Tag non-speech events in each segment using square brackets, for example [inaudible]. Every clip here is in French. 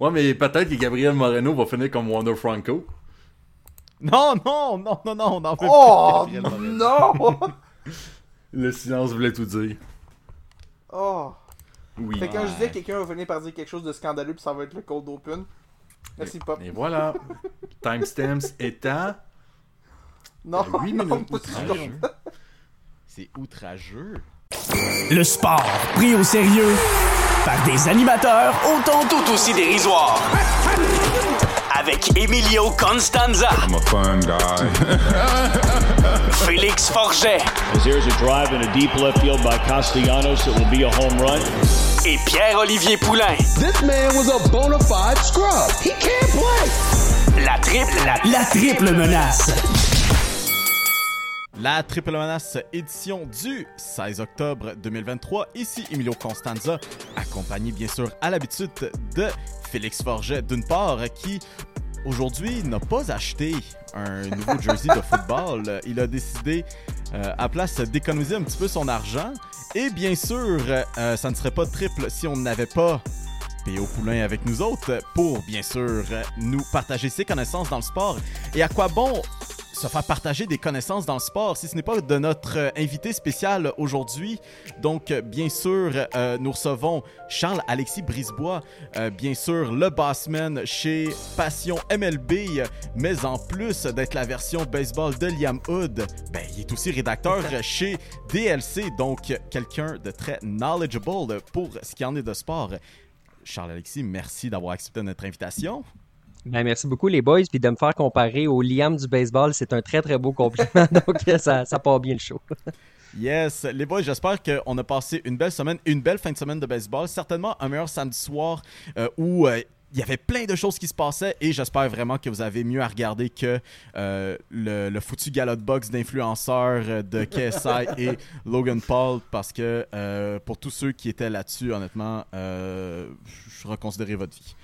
Ouais, mais peut-être que Gabriel Moreno va finir comme Wonder Franco. Non, non, non, non, non, on n'en veut Oh plus. Moreno. non! [laughs] Le silence voulait tout dire. oh! Oui. Fait que quand je disais que quelqu'un va venir par dire quelque chose de scandaleux puis ça va être le cold open. Merci Pop. Et voilà. [laughs] Timestamps étant. Non, non, du tout. Outrageux. C'est outrageux. Le sport pris au sérieux par des animateurs autant tout aussi dérisoires. Avec Emilio Constanza, I'm a fun guy. [laughs] Félix Forget As here's a drive in a deep left field by Castellanos. It will be a home run. et Pierre-Olivier Poulain. This man was a bona fide scrub. He can't play. La triple, la, la triple menace. La Triple Menace édition du 16 octobre 2023. Ici Emilio Constanza, accompagné bien sûr à l'habitude de Félix Forget d'une part, qui aujourd'hui n'a pas acheté un nouveau jersey de football. Il a décidé euh, à place d'économiser un petit peu son argent. Et bien sûr, euh, ça ne serait pas triple si on n'avait pas P.O. Poulain avec nous autres pour bien sûr nous partager ses connaissances dans le sport. Et à quoi bon se faire partager des connaissances dans le sport si ce n'est pas de notre euh, invité spécial aujourd'hui? Donc, euh, bien sûr, euh, nous recevons Charles-Alexis Brisebois, euh, bien sûr, le bossman chez Passion MLB, mais en plus d'être la version baseball de Liam Hood, ben, il est aussi rédacteur chez DLC, donc quelqu'un de très knowledgeable pour ce qui en est de sport. Charles-Alexis, merci d'avoir accepté notre invitation. Ben, merci beaucoup les boys, puis de me faire comparer au Liam du baseball, c'est un très très beau compliment, [laughs] donc ça, ça part bien le show. Yes, les boys, j'espère qu'on a passé une belle semaine, une belle fin de semaine de baseball. Certainement un meilleur samedi soir euh, où euh, il y avait plein de choses qui se passaient et j'espère vraiment que vous avez mieux à regarder que euh, le, le foutu galop de box d'influenceurs euh, de [laughs] KSI et Logan Paul parce que euh, pour tous ceux qui étaient là-dessus, honnêtement, euh, je reconsidérais votre vie.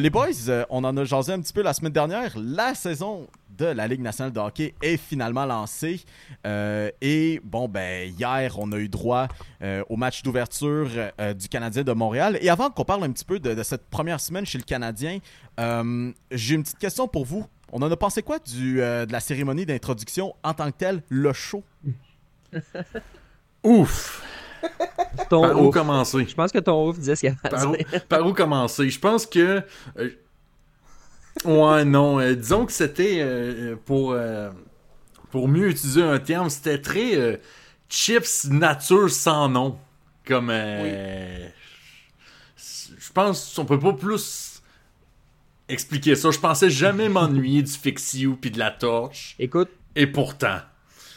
Les boys, on en a jasé un petit peu la semaine dernière. La saison de la Ligue nationale de hockey est finalement lancée. Euh, et bon, ben, hier, on a eu droit euh, au match d'ouverture euh, du Canadien de Montréal. Et avant qu'on parle un petit peu de, de cette première semaine chez le Canadien, euh, j'ai une petite question pour vous. On en a pensé quoi du, euh, de la cérémonie d'introduction en tant que telle, le show? [laughs] Ouf! Ton Par où commencer? Je pense que ton ouf disait ce qu'il y avait à Par où, dire. par où commencer? Je pense que. Ouais, non. euh, disons que c'était euh, pour. euh, pour mieux utiliser un terme, c'était très euh, chips nature sans nom. Comme. euh, Je pense qu'on peut pas plus expliquer ça. Je pensais jamais m'ennuyer du Fix You puis de la torche. Écoute, Et pourtant.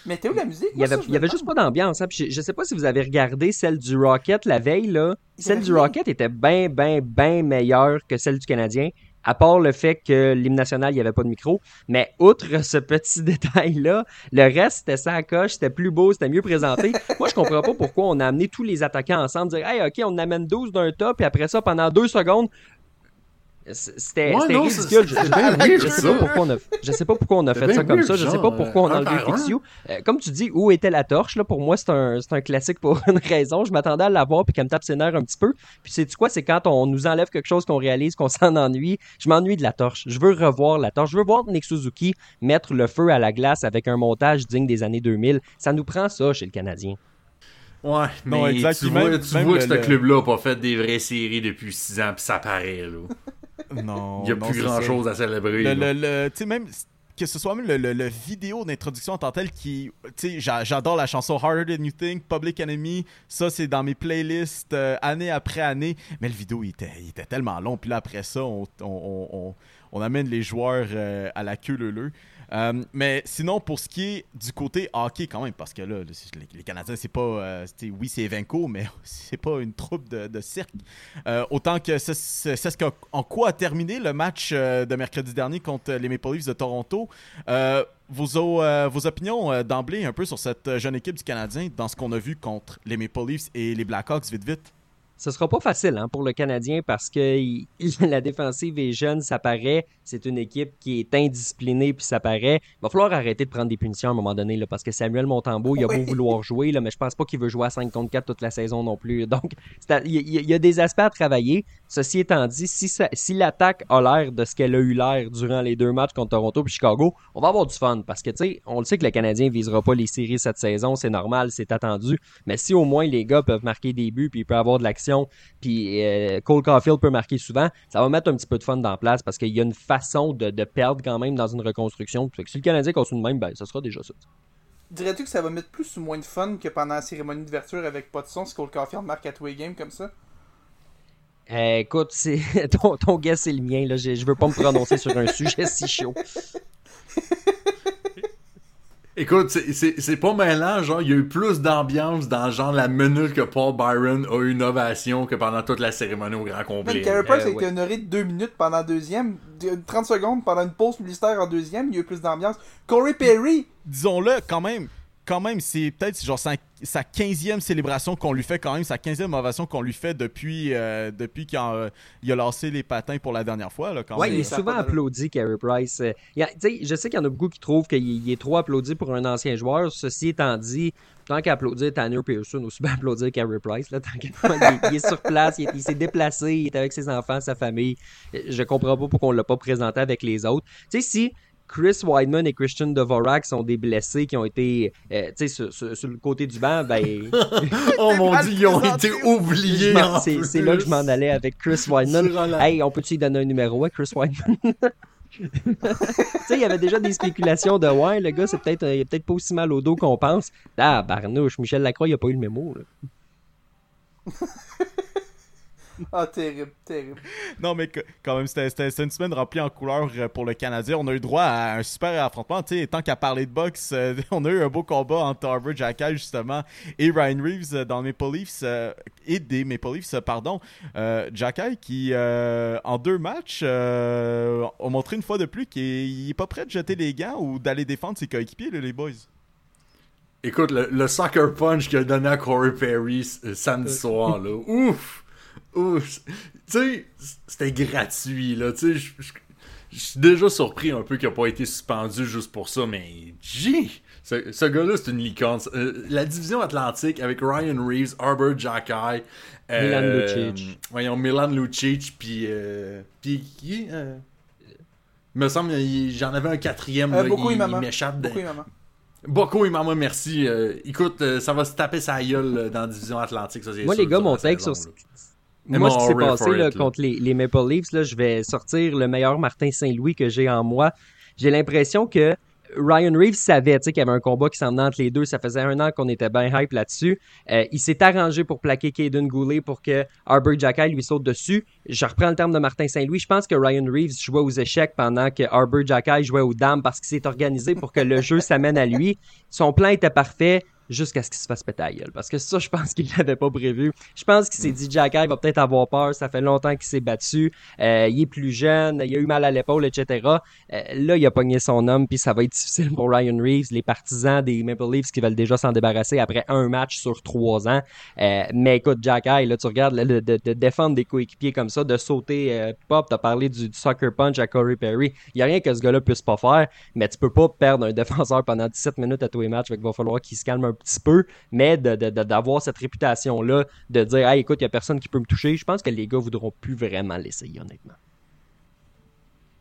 Mais Théo, la musique, il y avait, il y avait juste pas d'ambiance. hein, je, je sais pas si vous avez regardé celle du Rocket la veille, là. Celle du rien. Rocket était bien, bien, bien meilleure que celle du Canadien. À part le fait que l'hymne national, il n'y avait pas de micro. Mais outre ce petit [laughs] détail-là, le reste, c'était ça à coche, c'était plus beau, c'était mieux présenté. [laughs] Moi, je comprends pas pourquoi on a amené tous les attaquants ensemble, dire, hey, OK, on amène 12 d'un top, et après ça, pendant deux secondes, c'était Ouais, ridicule. Je, [laughs] sais pas pourquoi on a, je sais pas pourquoi on a fait ça comme ça. Je sais pas pourquoi on a enlevé. Fix You. Euh, comme tu dis, où était la torche? Là, pour moi, c'est un, c'est un classique pour [laughs] une raison. Je m'attendais à l'avoir puis qu'elle me tape ses nerfs un petit peu. Puis c'est quoi? C'est quand on nous enlève quelque chose qu'on réalise qu'on [laughs] s'en ennuie. Je m'ennuie de la torche. Je veux revoir la torche. Je veux voir Nick Suzuki mettre le feu à la glace avec un montage digne des années 2000. Ça nous prend ça chez le Canadien. Ouais, Non, mais exact, tu vois, même- tu même vois le- que ce club-là n'a pas fait des vraies séries depuis 6 ans, puis ça paraît, là. Non. Il n'y a non, plus grand-chose à célébrer. Le, là. le, le- tu sais, même que ce soit même le, le- le vidéo d'introduction en tant que tel qui. Tu sais, j'a- j'adore la chanson Harder Than You Think, Public Enemy. Ça, c'est dans mes playlists euh, année après année. Mais le vidéo, il était, il était tellement long. Puis là, après ça, on, on, on- on- on amène les joueurs euh, à la queue leu Euh, mais sinon, pour ce qui est du côté hockey, quand même, parce que là, le- les, Canadiens, c'est pas. euh, oui, c'est Evenco, mais [laughs] c'est pas une troupe de, cirque. Euh, autant que c'est ce en quoi a terminé le match euh, de mercredi dernier contre les Maple Leafs de Toronto. Vos, vos opinions d'emblée un peu sur cette jeune équipe du Canadien dans ce qu'on a vu contre les Maple Leafs et les Blackhawks, vite vite? Ce sera pas facile hein, pour le Canadien parce que [laughs] il- la défensive est jeune, ça paraît. C'est une équipe qui est indisciplinée, puis ça paraît. Il va falloir arrêter de prendre des punitions à un moment donné, là, parce que Samuel Montembeau, il a beau vouloir jouer, là, mais je pense pas qu'il veut jouer à 5 contre 4 toute la saison non plus. Donc, à- il y, a- il y a des aspects à travailler. Ceci étant dit, si, ça- si l'attaque a l'air de ce qu'elle a eu l'air durant les deux matchs contre Toronto puis Chicago, on va avoir du fun parce que, tu sais, on le sait que le Canadien visera pas les séries cette saison, c'est normal, c'est attendu. Mais si au moins les gars peuvent marquer des buts, puis il peut avoir de l'action, puis euh, Cole Caulfield peut marquer souvent, ça va mettre un petit peu de fun dans la place parce qu'il y a une façon de, de perdre quand même dans une reconstruction. Fait que si le Canadien continue de même, ben, ça sera déjà ça. Dirais-tu que ça va mettre plus ou moins de fun que pendant la cérémonie d'ouverture avec pas de son si Cole Caulfield marque à tous les games comme ça? Euh, écoute, c'est [laughs] ton, ton guess c'est le mien. Là. Je, je veux pas me prononcer sur un [laughs] sujet si chaud. [laughs] Écoute, c'est- c'est c'est pas mêlant, genre, il y a eu plus d'ambiance dans genre la minute que Paul Byron a eu une ovation que pendant toute la cérémonie au grand complet. Carey Price Euh, a été ouais. honoré de 2 minutes pendant la deuxième, de- 30 secondes pendant une pause publicitaire en deuxième, il y a eu plus d'ambiance. Corey Perry, Disons-le, quand même, quand même, c'est peut-être genre sa, sa 15e célébration qu'on lui fait, quand même, sa 15e ovation qu'on lui fait depuis, euh, depuis qu'il a, il a lancé les patins pour la dernière fois. Là, quand Ouais, même. il est souvent applaudi, Carey Price. Euh, il a- je sais qu'il y en a beaucoup qui trouvent qu'il il est trop applaudi pour un ancien joueur. Ceci étant dit, tant qu'applaudir Tanner Pearson, aussi bien applaudir Carey Price. Là, tant qu'à [laughs] il, est- il est sur place, il, est- il s'est déplacé, il est avec ses enfants, sa famille. Euh, Je comprends pas pourquoi on l'a pas présenté avec les autres. Tu sais, si Chris Weidman et Christian Dvorak sont des blessés qui ont été euh, tu sais, sur, sur- sur le côté du banc, ben, [laughs] oh mon dieu, ils ont été oubliés. c'est plus. c'est là que je m'en allais avec Chris Weidman. Hey, on peut-tu lui donner un numéro à Chris Weidman? [laughs] tu sais, il y avait déjà des spéculations de ouais, le gars, c'est peut-être, euh, il a peut-être pas aussi mal au dos qu'on pense. Ah, barnouche, Michel Lacroix, il a pas eu le mémo. là. [laughs] [laughs] ah terrible, terrible. Non, mais quand même, c'était une semaine remplie en couleurs euh, pour le Canadien. On a eu droit à un super affrontement. Tant qu'à parler de boxe, euh, [laughs] on a eu un beau combat entre Harvard Jackal, justement, et Ryan Reeves euh, dans Maple Leafs, euh, et des Maple Leafs, pardon. Euh, Jackal qui, euh, en deux matchs, euh, a montré une fois de plus qu'il est pas prêt de jeter les gants ou d'aller défendre ses coéquipiers, là, les boys. Écoute, le, le sucker punch qu'il a donné à Corey Perry samedi soir, là. Ouf! Ouf! Tu sais, c'était gratuit, là. Tu sais, je- suis déjà surpris un peu qu'il n'a pas été suspendu juste pour ça, mais G! Ce, ce gars-là, c'est une licorne. Euh, la division atlantique avec Ryan Reeves, Arbor Jackay, Milan euh, Lucic. Voyons, Milan Lucic, puis. Euh, puis qui euh, Il me semble, j'en avais un quatrième, Euh, là, beaucoup il, il m'échappe. de- Beaucoup Imama. Boko et maman, merci. Euh, écoute, euh, ça va se taper sa gueule euh, dans la division Atlantique, ça c'est Moi, sûr, les gars, mon sur Moi, ce qui s'est passé là, it, contre les, les Maple Leafs, là, je vais sortir le meilleur Martin Saint-Louis que j'ai en moi. J'ai l'impression que Ryan Reeves savait qu'il y avait un combat qui s'en entre les deux. Ça faisait un an qu'on était bien hype là-dessus. Euh, il s'est arrangé pour plaquer Caden Goulet pour que Arbor Jackal lui saute dessus. Je reprends le terme de Martin Saint-Louis. Je pense que Ryan Reeves jouait aux échecs pendant que Arbor Jackal jouait aux dames parce qu'il s'est organisé pour que le jeu s'amène à lui. Son plan était parfait jusqu'à ce qu'il se fasse péter la gueule. Parce que ça, je pense qu'il l'avait pas prévu. Je pense qu'il s'est dit, Jack va peut-être avoir peur. Ça fait longtemps qu'il s'est battu. Euh, il est plus jeune. Il a eu mal à l'épaule, etc. Euh, là, il a pogné son homme, puis ça va être difficile pour Ryan Reeves, les partisans des Maple Leafs qui veulent déjà s'en débarrasser après un match sur trois ans. Euh, mais écoute, Jack là, tu regardes là, de, défendre des coéquipiers comme ça, de sauter euh, pop, t'as parlé du, soccer punch à Corey Perry. Il y a rien que ce gars-là puisse pas faire, mais tu peux pas perdre un [laughs] défenseur pendant 17 minutes à tous les matchs. Fait qu'il va falloir qu'il se calme un petit peu, mais d'avoir cette réputation-là, de dire, hey, écoute, il y a personne qui peut me toucher. Je pense que les gars voudront plus vraiment l'essayer, honnêtement.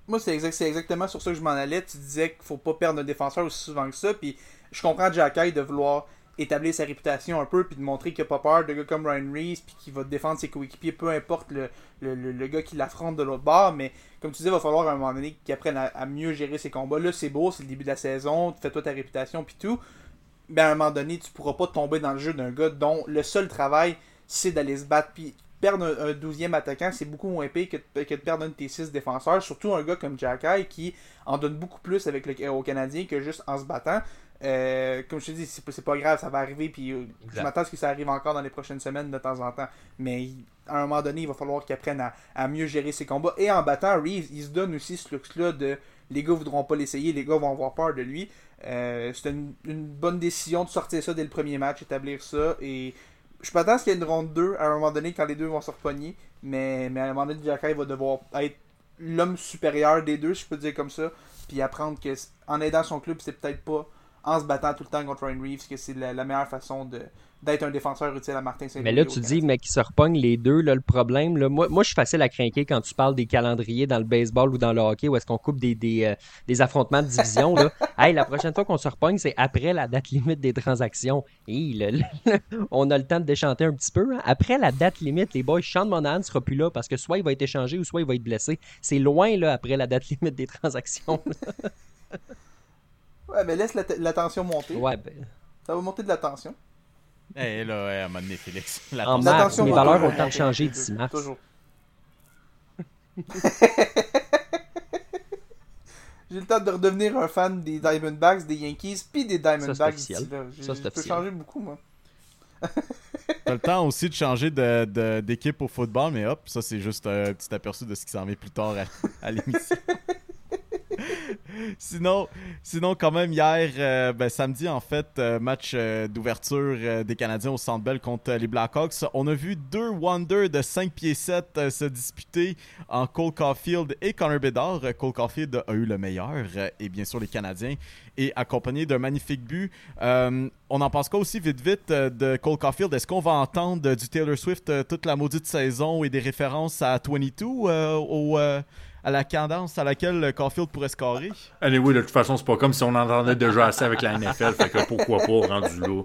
Moi, c'est exact, c'est exactement sur ça que je m'en allais. Tu disais qu'il faut pas perdre un défenseur aussi souvent que ça. Puis je comprends Jacky de vouloir établir sa réputation un peu puis de montrer qu'il a pas peur de gars comme Ryan Reeves puis qu'il va défendre ses coéquipiers peu importe le gars qui l'affronte de l'autre bord mais comme tu disais il va falloir à un moment donné qu'il apprenne à, à mieux gérer ses combats là c'est beau c'est le début de la saison fais-toi ta réputation puis tout mais à un moment donné tu pourras pas tomber dans le jeu d'un gars dont le seul travail c'est d'aller se battre puis perdre un, 12e attaquant c'est beaucoup moins pire que, de- que de perdre un de tes 6 défenseurs surtout un gars comme Jacky qui en donne beaucoup plus avec le, au Canadien que juste en se battant euh, comme je te dis, c'est pas, grave, ça va arriver, puis euh, je m'attends à ce que ça arrive encore dans les prochaines semaines de temps en temps. Mais à un moment donné, il va falloir qu'il apprenne à, à mieux gérer ses combats. Et en battant, Reeves, il se donne aussi ce luxe-là de les gars voudront pas l'essayer, les gars vont avoir peur de lui. Euh, C'était une, bonne décision de sortir ça dès le premier match, établir ça, et je m'attends à qu'il y ait une ronde 2 à un moment donné quand les deux vont se repogner. Mais, mais à un moment donné, Jacky va devoir être l'homme supérieur des deux, si je peux dire comme ça. Puis apprendre que en aidant son club, c'est peut-être pas en se battant tout le temps contre Ryan Reeves que c'est la meilleure façon de d'être un défenseur utile à Martin saint Mais là, tu dis, mais qui se repognent les deux, là, le problème, là, moi, moi, je suis facile à craquer quand tu parles des calendriers dans le baseball ou dans le hockey où est-ce qu'on coupe des, des, euh, des affrontements de division. Là. [laughs] hey, la prochaine fois qu'on se repogne, c'est après la date limite des transactions. Hey, là, là, on a le temps de déchanter un petit peu. hein. Après la date limite, les boys, Sean Monahan ne sera plus là parce que soit il va être échangé ou soit il va être blessé. C'est loin, là, après la date limite des transactions. [laughs] Ouais, mais laisse la, la tension monter. ouais, ben, Ça va monter de la tension. Eh là, ouais, à un moment donné, Félix. [laughs] La En mars, va valeurs vont le temps de changer les d'ici mars. Toujours. [laughs] J'ai le temps de redevenir un fan des Diamondbacks, des Yankees, puis des Diamondbacks. Ça, c'est Je peux changer beaucoup, moi. [laughs] T'as le temps aussi de changer de- de- d'équipe au football, mais hop, ça c'est juste un petit aperçu de ce qui s'en vient plus tard à, à l'émission. Sinon, quand même, hier, euh, ben, samedi, en fait, euh, match euh, d'ouverture des Canadiens au Centre Bell contre les Blackhawks. On a vu deux Wonders de 5 pieds 7 euh, se disputer en Cole Caulfield et Connor Bedard. Cole Caulfield a eu le meilleur, et bien sûr les Canadiens, et accompagné d'un magnifique but. On en pense quoi aussi vite vite de Cole Caulfield? Est-ce qu'on va entendre du Taylor Swift toute la maudite saison et des références à 22 euh, au, à la cadence à laquelle Caulfield pourrait scorer? Anyway, de toute façon, c'est pas comme si on entendait déjà assez avec la NFL, fait que pourquoi pas rendu là.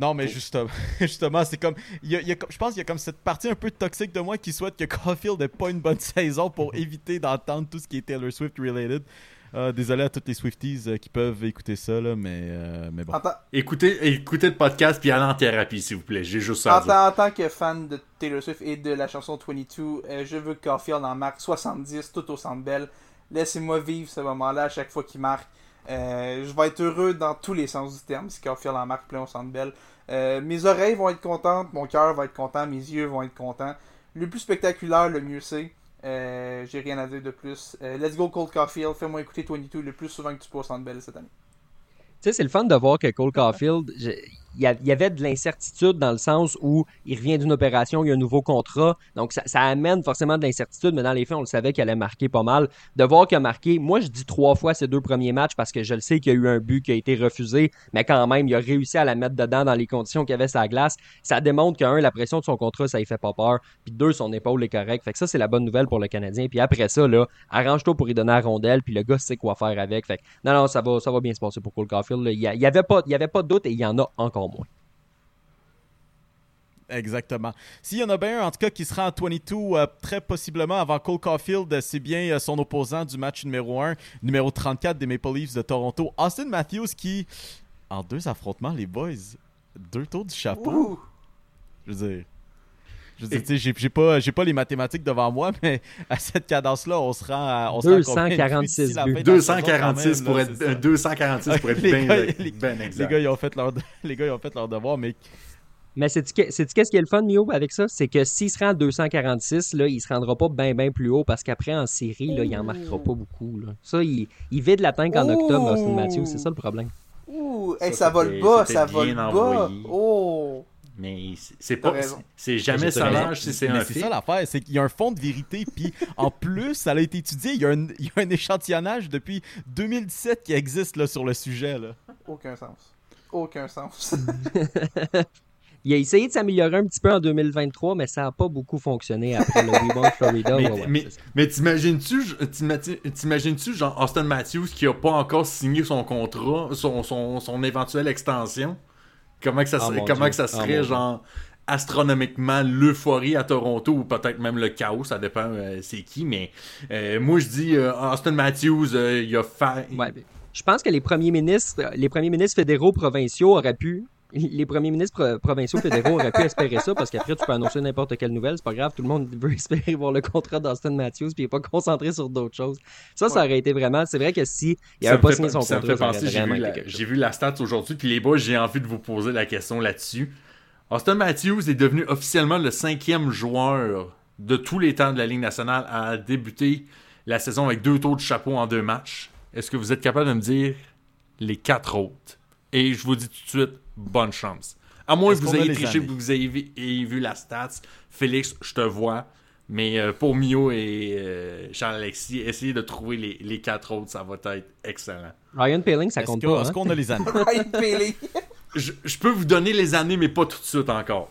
Non, mais justement, [laughs] justement c'est comme. il y a- il y a comme- je pense qu'il y a comme cette partie un peu toxique de moi qui souhaite que Caulfield n'ait pas une bonne [laughs] saison pour éviter d'entendre tout ce qui est Taylor Swift related. Euh, désolé à tous les Swifties euh, qui peuvent écouter ça, là, mais, euh, mais bon. Écoutez, écoutez le podcast puis allez en thérapie, s'il vous plaît. J'ai juste ça à en dire. en tant que fan de Taylor Swift et de la chanson 22, euh, je veux que Caulfield en marque 70 tout au Centre Bell. Laissez-moi vivre ce moment-là à chaque fois qu'il marque. Euh, je vais être heureux dans tous les sens du terme si Caulfield en marque plein au Centre Bell. Euh, mes oreilles vont être contentes, mon cœur va être content, mes yeux vont être contents. Le plus spectaculaire, le mieux c'est. Euh, J'ai rien à dire de plus. Euh, let's go Cold Caulfield, fais-moi écouter 22 le plus souvent que tu peux au Bell cette année. Tu sais, c'est le fun de voir que Cole Caulfield, il y, avait de l'incertitude dans le sens où il revient d'une opération, il y a un nouveau contrat. Donc, ça, amène forcément de l'incertitude, mais dans les faits, on le savait qu'il allait marquer pas mal. De voir qu'il a marqué, moi, je dis trois fois ces deux premiers matchs parce que je le sais qu'il y a eu un but qui a été refusé, mais quand même, il a réussi à la mettre dedans dans les conditions qu'il avait la glace. Ça démontre que, un, la pression de son contrat, ça ne fait pas peur. Puis deux, son épaule est correcte. Fait que ça, c'est la bonne nouvelle pour le Canadien. Puis après ça, là, arrange-toi pour y donner la rondelle, puis le gars sait quoi faire avec. Fait que, non, non, ça va, ça va bien se passer pour Cole Caulfield. Il y, a- il y avait pas, il y avait pas de doute et il y en a encore moins. Exactement. S'il y en a bien un, en tout cas, qui sera en 22, euh, très possiblement avant Cole Caulfield, euh, c'est bien euh, son opposant du match numéro 1, numéro 34 des Maple Leafs de Toronto, Austin Matthews, qui, en deux affrontements, les boys, deux tours du chapeau. Ouh. Je veux dire. Je veux dire, j'ai pas, j'ai pas les mathématiques devant moi, [laughs] mais à cette cadence-là, on se rend à. On se rend à combien de buts 246 d'ici la buts. fin de la saison, 246 quand pour là, être c'est ça. euh, 246 pour être [laughs] Les bien gars, les- ben Les gars, ils ont fait leur, [laughs] les gars, ils ont fait leur devoir, mais Mais c'est-tu qu'est-ce qui est le fun, Mio, avec ça? C'est que s'il se rend à 246, là, il se rendra pas bien, bien plus haut parce qu'après, en série, là, il en marquera pas beaucoup. Là. Ça, il, il vide la tank en octobre! Austin Matthews. C'est ça le problème. Ouh, hey, Ça, ça, vole c'était- bas, ça bien vole bas. Oh! Mais c'est- pas. C'est jamais sauvage si c'est un ça l'affaire, c'est qu'il y a un fond de vérité, puis en [laughs] plus, ça a été étudié, il y, a un, il y a un échantillonnage depuis 2017 qui existe là, sur le sujet. Là. Aucun sens. Aucun sens. [laughs] Il a essayé de s'améliorer un petit peu en 2023, mais ça n'a pas beaucoup fonctionné après le Want Florida. [laughs] Mais, Ouais, ouais, mais, t'imagines-tu, t'imagines- t'imagines-tu, genre, Austin Matthews qui a pas encore signé son contrat, son, son, son éventuelle extension? Comment que ça, Ah, comment que ça Ah, serait, genre, astronomiquement l'euphorie à Toronto ou peut-être même le chaos, ça dépend euh, c'est qui, mais euh, moi je dis euh, Austin Matthews, il a fait. Ouais, je pense que les premiers ministres, les premiers ministres fédéraux provinciaux auraient pu. Les premiers ministres pro- provinciaux fédéraux auraient pu espérer ça parce qu'après tu peux annoncer n'importe quelle nouvelle, c'est pas grave, tout le monde veut [laughs] espérer voir le contrat d'Austin Matthews puis il est pas concentré sur d'autres choses. Ça, ça aurait été vraiment. C'est vrai que si il avait pas signé son contrat, j'ai vu, la, j'ai vu la stat aujourd'hui, puis les boys, j'ai envie de vous poser la question là-dessus. Austin Matthews est devenu officiellement le cinquième joueur de tous les temps de la Ligue nationale à débuter la saison avec deux tours de chapeau en deux matchs. Est-ce que vous êtes capable de me dire les quatre autres? Et je vous dis tout de suite, bonne chance. À moins que vous ayez triché, que vous ayez vu, ayez vu la stats. Félix, je te vois. Mais euh, pour Mio et euh, Charles-Alexis, essayez de trouver les, les quatre autres, ça va être excellent. Ryan Paling, ça compte pas. est-ce hein? qu'on a les années? [laughs] Ryan. Je, je peux vous donner les années, mais pas tout de suite encore.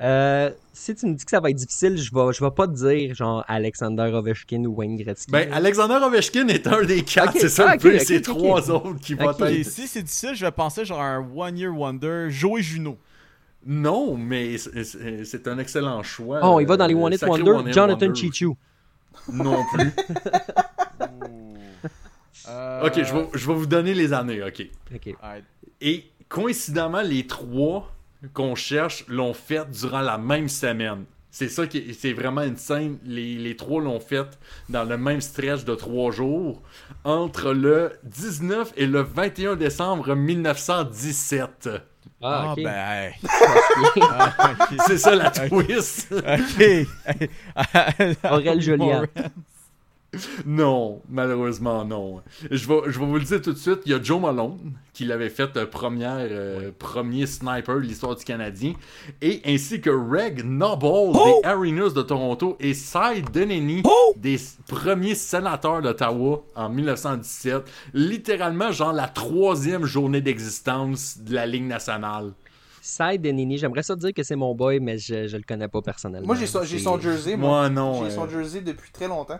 Euh, si tu me dis que ça va être difficile, je vais, je vais pas te dire genre Alexander Ovechkin ou Wayne Gretzky. Ben, Alexander Ovechkin est un des quatre, c'est ça ah, le ok, peu. ok, c'est trois autres qui vont être. si c'est difficile, je vais penser genre un One Year Wonder, Joey Juno. Non, mais c'est- un excellent choix. Oh, il va dans les Euh, One Hit Wonder, One Jonathan Wonder. Chichu. Non plus. [laughs] Euh, ok, je vais, je vais vous donner les années, ok. Et coïncidemment, les trois qu'on cherche l'ont fait durant la même semaine. C'est ça qui c'est vraiment une scène. Les, les trois l'ont fait dans le même stretch de trois jours entre le 19 et le 21 décembre 1917. Ah, Ah, ben. Ah. [laughs] C'est ça la [laughs] twist. Ok. [laughs] Aurel Joliat. Non, malheureusement non. Je vais, je vais vous le dire tout de suite, il y a Joe Malone qui l'avait fait euh, première, euh, premier sniper de l'histoire du Canadien, et ainsi que Reg Noble des Arenas de Toronto et Cy Deneny des s- premiers sénateurs d'Ottawa en 1917. Littéralement, genre la troisième journée d'existence de la Ligue nationale. Side Denini, j'aimerais ça dire que c'est mon boy, mais je, je le connais pas personnellement. Moi, j'ai son, jersey. Moi, Moi non. J'ai euh, son jersey depuis très longtemps.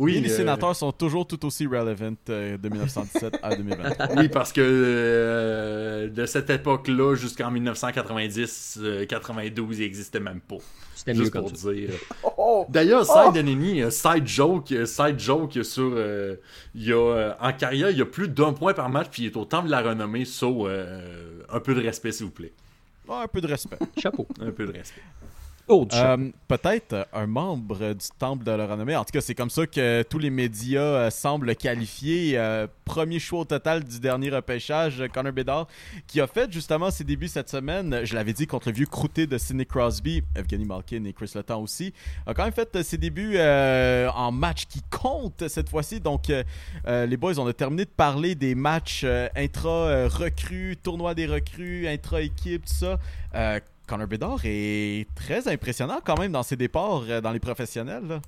Oui, Et les euh, sénateurs sont toujours tout aussi relevant euh, de 1917 à 2023. [laughs] Oui, parce que euh, de cette époque-là jusqu'en 1990-92, il n'existait même pas. C'était mieux pour ça. dire. Oh, [laughs] oh. D'ailleurs, Oh! Side Enemy, euh, side joke, side joke sur. euh, il y a, euh, en carrière, il y a plus d'un point par match, puis il est au temple de la renommée. So, euh, un peu de respect, s'il vous plaît. Ouais, un peu de respect. Chapeau. Un peu de respect. Euh, Peut-être un membre du Temple de la Renommée. En tout cas, c'est comme ça que tous les médias euh, semblent le qualifier. Euh, premier choix au total du dernier repêchage, Connor Bedard, qui a fait justement ses débuts cette semaine. Je l'avais dit contre le vieux croûté de Sidney Crosby, Evgeny Malkin et Chris Letang aussi. A quand même fait ses débuts en match qui compte cette fois-ci. Donc, les boys, on a terminé de parler des matchs intra-recrues, tournoi des recrues, intra-équipe, tout ça. Connor Bedard est très impressionnant quand même dans ses départs euh, dans les professionnels.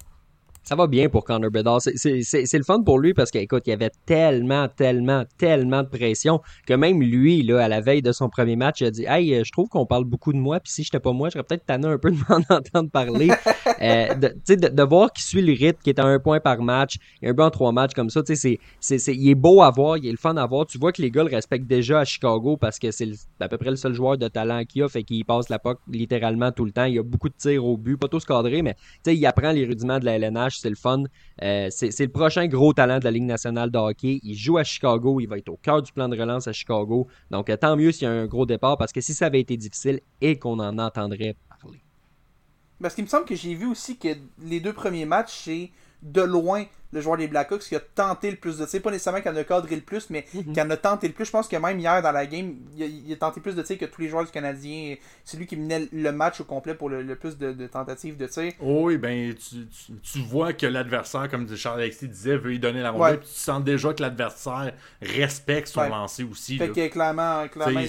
Ça va bien pour Connor Bedard. C'est- C'est c'est- c'est le fun pour lui parce qu'écoute, il y avait tellement, tellement, tellement de pression que même lui, là, à la veille de son premier match, il a dit Hey, euh, je trouve qu'on parle beaucoup de moi, puis si j'étais pas moi, j'aurais peut-être tanné un peu de [laughs] m'en entendre parler. [laughs] Euh, de, tu sais, de, de voir qu'il suit le rythme, qui est à un point par match, un peu en trois matchs comme ça, tu sais, c'est- il est beau à voir, il est le fun à voir. Tu vois que les gars le respectent déjà à Chicago parce que c'est à peu près le seul joueur de talent qu'il a, fait qu'il passe la POC littéralement tout le temps. Il y a beaucoup de tirs au but, pas tous cadrés, mais tu sais, il apprend les rudiments de la LNH, c'est le fun. Euh, c'est le prochain gros talent de la Ligue nationale de hockey. Il joue à Chicago, il va être au cœur du plan de relance à Chicago. Donc, euh, tant mieux s'il y a un gros départ, parce que si ça avait été difficile et qu'on en entendrait parler. Parce qu'il me semble que j'ai vu aussi que les deux premiers matchs, c'est de loin le joueur des Blackhawks qui a tenté le plus de tirs. Pas nécessairement qui en a cadré le plus, mais qui en a tenté le plus. Je pense que même hier dans la game, il a, il a tenté plus de tirs que tous les joueurs du Canadien. C'est lui qui menait le match au complet pour le, le plus de, de tentatives de tirs. Oh oui, ben, tu, tu- tu vois que l'adversaire, comme Charles-Alexis disait, veut lui donner la rondelle, Ouais. tu sens déjà que l'adversaire respecte son Ouais. lancer aussi. Fait là. que clairement, clairement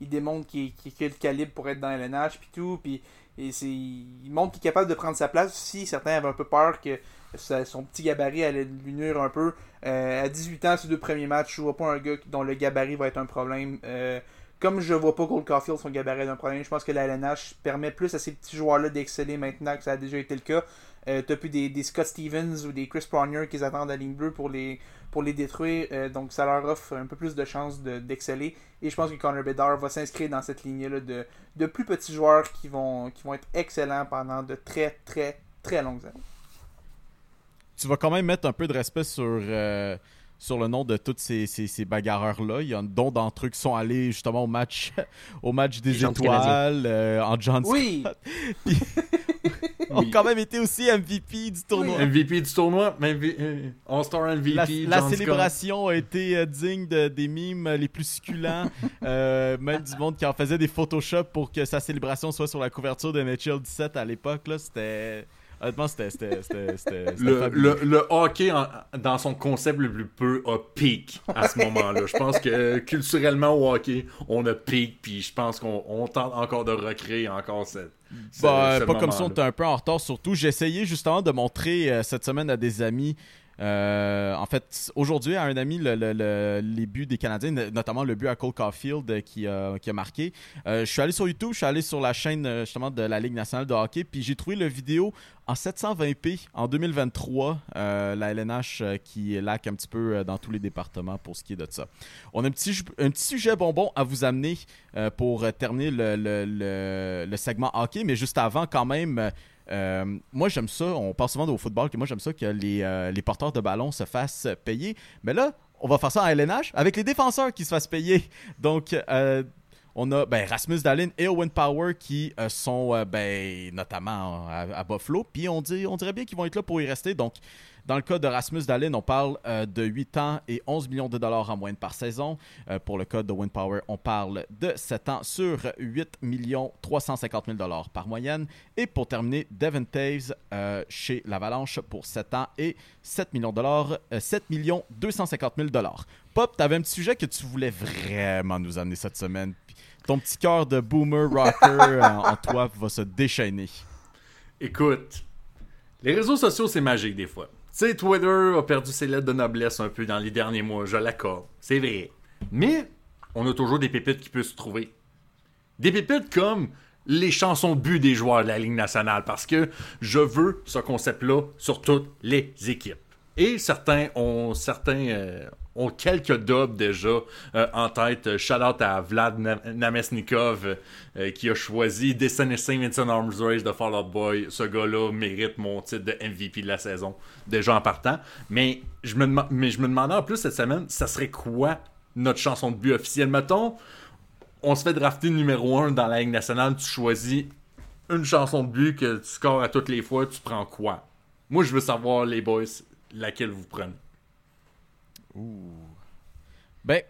il, démontre qu'il qu'il- qu'il a le calibre pour être dans LNH puis tout. Puis et il montre qu'il est capable de prendre sa place. Si certains avaient un peu peur que son petit gabarit allait lui nuire un peu. Euh, à 18 ans, ces deux premiers matchs, je vois pas un gars dont le gabarit va être un problème. Euh, comme je vois pas Gold Caulfield, son gabarit est un problème, je pense que la LNH permet plus à ces petits joueurs-là d'exceller maintenant que ça a déjà été le cas. Euh, T'as plus des, des Scott Stevens ou des Chris Pronger qui attendent à la ligne bleue pour les, pour les détruire. Euh, donc ça leur offre un peu plus de chances de- d'exceller. Et je pense que Connor Bedard va s'inscrire dans cette lignée-là de, de plus petits joueurs qui vont, qui vont être excellents pendant de très très très longues années. Tu vas quand même mettre un peu de respect sur, euh, sur le nom de tous ces, ces, ces bagarreurs-là. Il y en a dont d'entre eux qui sont allés justement au match, [laughs] au match des étoiles, euh, en John Oui, [laughs] [laughs] ont quand même été aussi MVP du tournoi. MVP du tournoi, euh, All-Star MVP. La, la célébration a été euh, digne de- des mimes les plus succulents. [laughs] Euh, même du monde qui en faisait des Photoshop pour que sa célébration soit sur la couverture de NHL 17 à l'époque. là, C'était Honnêtement, c'était. c'était- c'était- c'était- c'était Le, le, le hockey, en- dans son concept le plus peu, a peak à ce moment-là. Je pense que culturellement au hockey, on a peak, puis je pense qu'on on tente encore de recréer encore cette. ce- Bah, ce pas comme si on était un peu en retard, surtout. J'ai essayé justement de montrer euh, cette semaine à des amis. Euh, en fait, aujourd'hui, à un ami, le- le- le- les buts des Canadiens, no- notamment le but à Cole Caulfield euh, qui, a- marqué. Euh, je suis allé sur YouTube, je suis allé sur la chaîne justement de la Ligue nationale de hockey, puis j'ai trouvé le vidéo en 720p en 2023. euh, la LNH qui laque un petit peu dans tous les départements pour ce qui est de ça. On a un petit, sujet bonbon à vous amener pour terminer le, segment hockey, mais juste avant, quand même, euh, moi j'aime ça. On parle souvent au football que moi j'aime ça que les, euh, les porteurs de ballon se fassent payer. Mais là, on va faire ça en LNH avec les défenseurs qui se fassent payer. Donc, euh, on a ben, Rasmus Dahlin et Owen Power qui euh, sont euh, ben, notamment à, à Buffalo. Puis on, dirait bien qu'ils vont être là pour y rester. Donc, dans le cas de Rasmus Dahlin, on parle euh, de 8 ans et 11 millions de dollars en moyenne par saison. Euh, pour le cas de Owen Power, on parle de 7 ans sur 8 millions 350 000 dollars par moyenne. Et pour terminer, Devin Taves euh, chez l'Avalanche pour 7 ans et 7 millions de dollars, euh, 7 millions 250 000 dollars. Pop, t'avais un petit sujet que tu voulais vraiment nous amener cette semaine. Ton petit cœur de boomer rocker [laughs] en, en toi va se déchaîner. Écoute, les réseaux sociaux, c'est magique des fois. Tu sais, Twitter a perdu ses lettres de noblesse un peu dans les derniers mois, je l'accorde. C'est vrai. Mais on a toujours des pépites qui peuvent se trouver. Des pépites comme les chansons de but des joueurs de la Ligue nationale, parce que je veux ce concept-là sur toutes les équipes. Et certains ont certains euh, ont quelques dubs déjà euh, en tête. Shout out à Vlad Na- Namesnikov euh, qui a choisi Destination Vincent Arms Race de Fall Out Boy. Ce gars-là mérite mon titre de MVP de la saison déjà en partant. Mais je me, mais je me demandais en plus cette semaine, ça serait quoi notre chanson de but officielle Mettons, on se fait drafter numéro 1 dans la Ligue nationale, tu choisis une chanson de but que tu scores à toutes les fois, tu prends quoi? Moi, je veux savoir, les boys, laquelle vous prenez. Ben,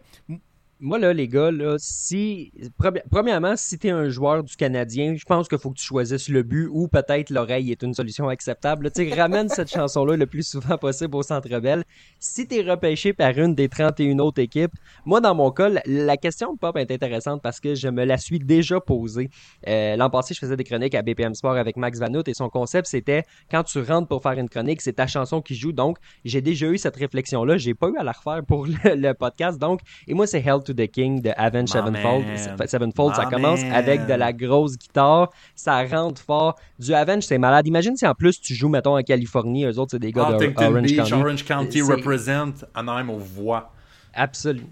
Moi, là, les gars, là, si. premi- Premièrement, si t'es un joueur du Canadien, je pense qu'il faut que tu choisisses le but ou peut-être l'oreille est une solution acceptable. Tu sais, [laughs] ramène cette chanson-là le plus souvent possible au Centre Bell. Si t'es repêché par une des 31 autres équipes, moi, dans mon cas, la, la question de Pop est intéressante parce que je me la suis déjà posée. Euh, L'an passé, je faisais des chroniques à BPM Sport avec Max Vanout et son concept, c'était quand tu rentres pour faire une chronique, c'est ta chanson qui joue. Donc, j'ai déjà eu cette réflexion-là. J'ai pas eu à la refaire pour le, le podcast. Donc, et moi, c'est Hell to the King de Avenged My Sevenfold. man. Sevenfold, ça commence man. avec de la grosse guitare. Ça rentre fort. Du Avenge, c'est malade. Imagine si en plus tu joues, mettons, en Californie. Eux autres, c'est des gars de Huntington Orange Beach, County. Orange County represent Anaheim aux voix. Absolument.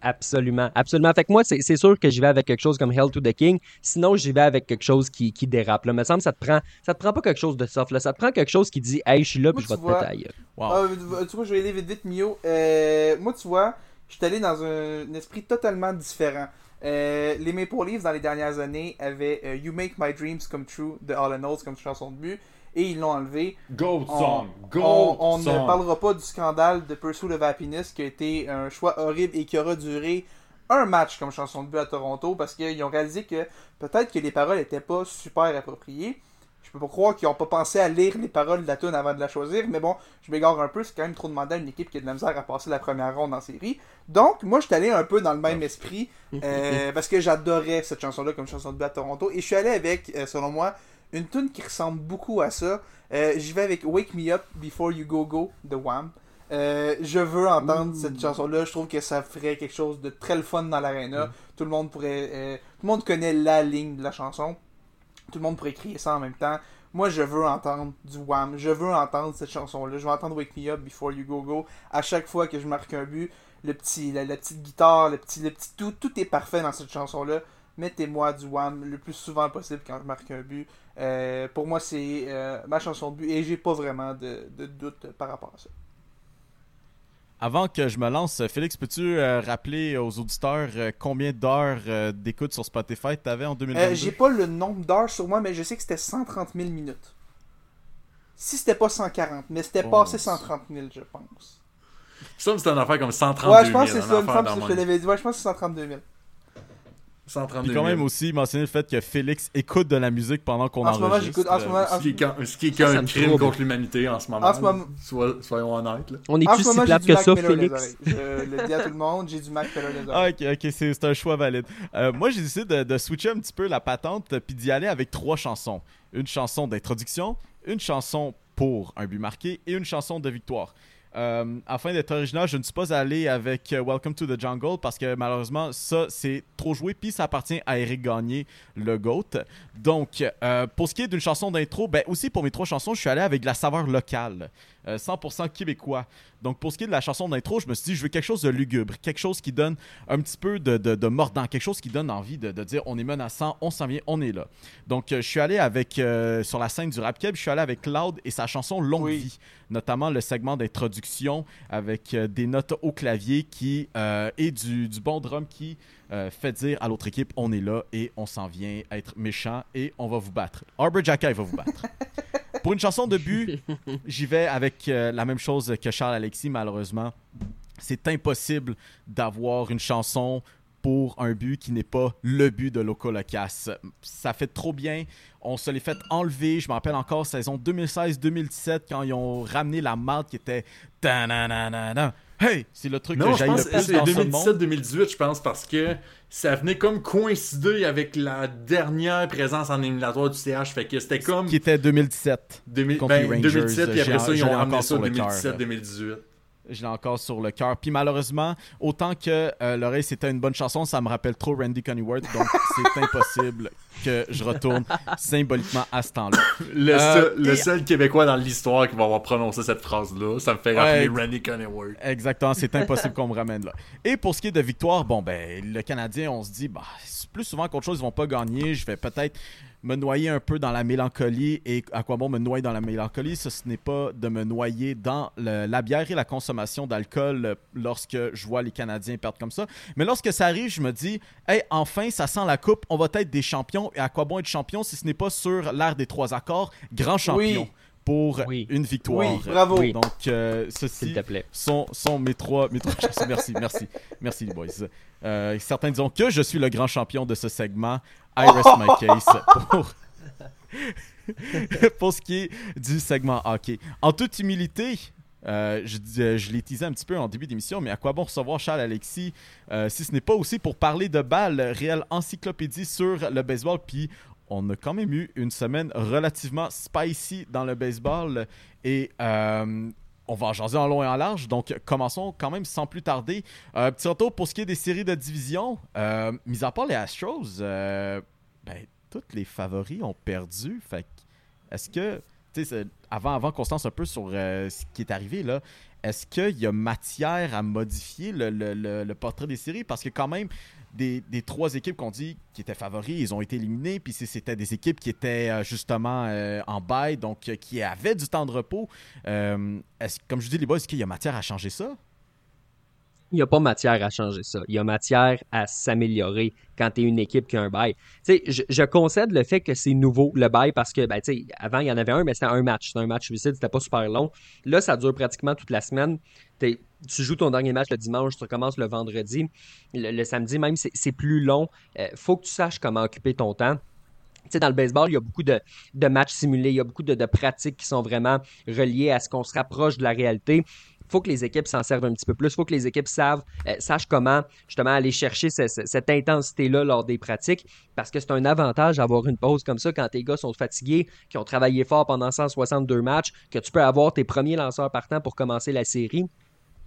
Absolument, absolument. Fait que moi, c'est sûr que j'y vais avec quelque chose comme Hell to the King. Sinon, j'y vais avec quelque chose qui, qui dérape. Là. Me semble que ça te prend, ça te prend pas quelque chose de soft. Là. Ça te prend quelque chose qui dit, hey, je suis là, puis Moi, je vais te péter wow. Ah, tu vois, je vais aller vite vite, Mio. Euh, moi, tu vois, je suis allé dans un, un esprit totalement différent. Euh, les Maple Leafs, dans les dernières années, avaient euh, You Make My Dreams Come True de All and Oates comme chanson de but, et ils l'ont enlevé. Gold On, song. Gold on- on ne parlera pas du scandale de Pursuit of Happiness qui a été un choix horrible et qui aura duré un match comme chanson de but à Toronto parce qu'ils ont réalisé que peut-être que les paroles n'étaient pas super appropriées. Je peux pas croire qu'ils n'ont pas pensé à lire les paroles de la tune avant de la choisir, mais bon, je m'égare un peu, c'est quand même trop demandé à une équipe qui a de la misère à passer la première ronde en série. Donc, moi, je suis allé un peu dans le même esprit [laughs] euh, parce que j'adorais cette chanson-là comme chanson de à Toronto et je suis allé avec, euh, selon moi, une tune qui ressemble beaucoup à ça. Euh, J'y vais avec Wake Me Up Before You Go Go de Wham. Euh, je veux entendre cette chanson-là. Je trouve que ça ferait quelque chose de très le fun dans l'arena. Tout le monde pourrait, euh, tout le monde connaît la ligne de la chanson. Tout le monde pourrait crier ça en même temps. Moi, je veux entendre du Wham. Je veux entendre cette chanson-là. Je veux entendre Wake Me Up Before You Go Go. À chaque fois que je marque un but, le petit, la, petite guitare, le petit, le petit tout, tout est parfait dans cette chanson-là. Mettez-moi du Wham le plus souvent possible quand je marque un but. Euh, pour moi, c'est euh, ma chanson de but et j'ai pas vraiment de doute par rapport à ça. Avant que je me lance, Félix, peux-tu euh, rappeler aux auditeurs euh, combien d'heures euh, d'écoute sur Spotify tu avais en 2022 Euh, j'ai pas le nombre d'heures sur moi, mais je sais que c'était 130 000 minutes. Si c'était pas 140, mais c'était Oh, passé c'est- 130 000, je pense. Ça, c'est une affaire comme 132 Ouais, 000. je pense que c'est une ça. Que je te l'avais dit. Ouais, je pense que c'est 132 000. 132 Puis 000. quand même aussi mentionner le fait que Félix écoute de la musique pendant qu'on En enregistre. j'écoute. En ce moment, en Ce qui est, quand- ce qui est Ça, me crime trouble. contre l'humanité en ce moment. En ce moment- soyons honnêtes. Là. On est en plus ce si plate que Mac ça, Miller Félix. Je le dis à tout le monde, j'ai du Mac Miller les Ah, oreilles. ok, ok, c'est c'est un choix valide. Euh, moi, j'ai décidé de, de switcher un petit peu la patente puis d'y aller avec trois chansons. Une chanson d'introduction, une chanson pour un but marqué et une chanson de victoire. Euh, afin d'être original, je ne suis pas allé avec euh, Welcome to the Jungle parce que malheureusement, ça, c'est trop joué puis ça appartient à Eric Gagné, le GOAT. Donc, euh, pour ce qui est d'une chanson d'intro, ben aussi pour mes trois chansons, je suis allé avec la saveur locale, euh, 100% québécois. Donc, pour ce qui est de la chanson d'intro, je me suis dit, je veux quelque chose de lugubre, quelque chose qui donne un petit peu de, de, de mordant, quelque chose qui donne envie de, de dire on est menaçant, on s'en vient, on est là. Donc, euh, je suis allé avec, euh, sur la scène du rap keb, je suis allé avec Cloud et sa chanson Longue Oui. Vie, notamment le segment d'introduction avec euh, des notes au clavier qui, euh, et du, du bon drum qui euh, fait dire à l'autre équipe on est là et on s'en vient être méchant et on va vous battre. Arbor Jacka, il va vous battre. [laughs] Pour une chanson de but, [laughs] j'y vais avec euh, la même chose que Charles Alexis, malheureusement. C'est impossible d'avoir une chanson pour un but qui n'est pas le but de Loco Locas. Ça fait trop bien. On se l'est fait enlever. Je me rappelle encore saison 2016-2017 quand ils ont ramené la marde qui était. Hey, c'est le truc Non, que pense le plus dans ce monde. 2017-2018, je pense, parce que ça venait comme coïncider avec la dernière présence en éliminatoire du CH. Fait que c'était comme Qui était 2017. 2000, contre ben, les Rangers, 2017, puis j'ai- après ça, ils ont ramené ça sur le cœur, 2017-2018. Je l'ai encore sur le cœur. Puis malheureusement, autant que euh, l'oreille c'était une bonne chanson, ça me rappelle trop Randy Conyworth. Donc [laughs] c'est impossible que je retourne symboliquement à ce temps-là. Le, Euh, seul, le et- seul Québécois dans l'histoire qui va avoir prononcé cette phrase-là, ça me fait rappeler Ouais. Randy Conyworth. Exactement, c'est [laughs] impossible qu'on me ramène là. Et pour ce qui est de victoire, bon ben le Canadien, on se dit bah plus souvent qu'autre chose, ils vont pas gagner. Je vais peut-être me noyer un peu dans la mélancolie. Et à quoi bon me noyer dans la mélancolie Ce, ce n'est pas de me noyer dans le- la bière et la consommation d'alcool euh, lorsque je vois les Canadiens perdre comme ça. Mais lorsque ça arrive, je me dis, hey, enfin, ça sent la coupe. On va être des champions. Et à quoi bon être champion si ce n'est pas sur l'ère des trois accords Grand champion? Oui. Pour Oui. une victoire. Oui, bravo. Oui. Donc, euh, S'il ceci te plaît. sont, sont mes trois, mes trois chansons. Merci, [laughs] merci, merci les boys. Euh, certains diront que je suis le grand champion de ce segment. I rest my [laughs] case pour, [laughs] pour ce qui est du segment hockey. En toute humilité, euh, je, euh, je l'ai teasé un petit peu en début d'émission, mais à quoi bon recevoir Charles Alexis euh, si ce n'est pas aussi pour parler de balles, réelle encyclopédie sur le baseball, puis on a quand même eu une semaine relativement spicy dans le baseball et euh, on va en jaser en long et en large. Donc, commençons quand même sans plus tarder. Euh, petit retour pour ce qui est des séries de division. Euh, mis à part les Astros, euh, ben, tous les favoris ont perdu. Fait est-ce que, avant, avant qu'on se lance un peu sur ce qui est arrivé, là, est-ce qu'il y a matière à modifier le- le- le portrait des séries? Parce que quand même, des, trois équipes qu'on dit qui étaient favoris, ils ont été éliminés. Puis c'était des équipes qui étaient euh, justement euh, en bail, donc euh, qui avaient du temps de repos, comme je dis les boys, est-ce qu'il y a matière à changer ça? Il n'y a pas matière à changer ça. Il y a matière à s'améliorer quand tu es une équipe qui a un bail. Tu sais, je, concède le fait que c'est nouveau, le bail, parce que, ben, tu sais, avant, il y en avait un, mais c'était un match. C'était un match suicide, c'était pas super long. Là, ça dure pratiquement toute la semaine. Tu joues ton dernier match le dimanche, tu recommences le vendredi. Le, samedi, même, c'est c'est plus long. Euh, faut que tu saches comment occuper ton temps. Tu sais, dans le baseball, il y a beaucoup de, de matchs simulés, il y a beaucoup de, de pratiques qui sont vraiment reliées à ce qu'on se rapproche de la réalité faut que les équipes s'en servent un petit peu plus. faut que les équipes savent, euh, sachent comment justement aller chercher ce- ce- cette intensité-là lors des pratiques parce que c'est un avantage d'avoir une pause comme ça quand tes gars sont fatigués, qui ont travaillé fort pendant 162 matchs, que tu peux avoir tes premiers lanceurs partants pour commencer la série.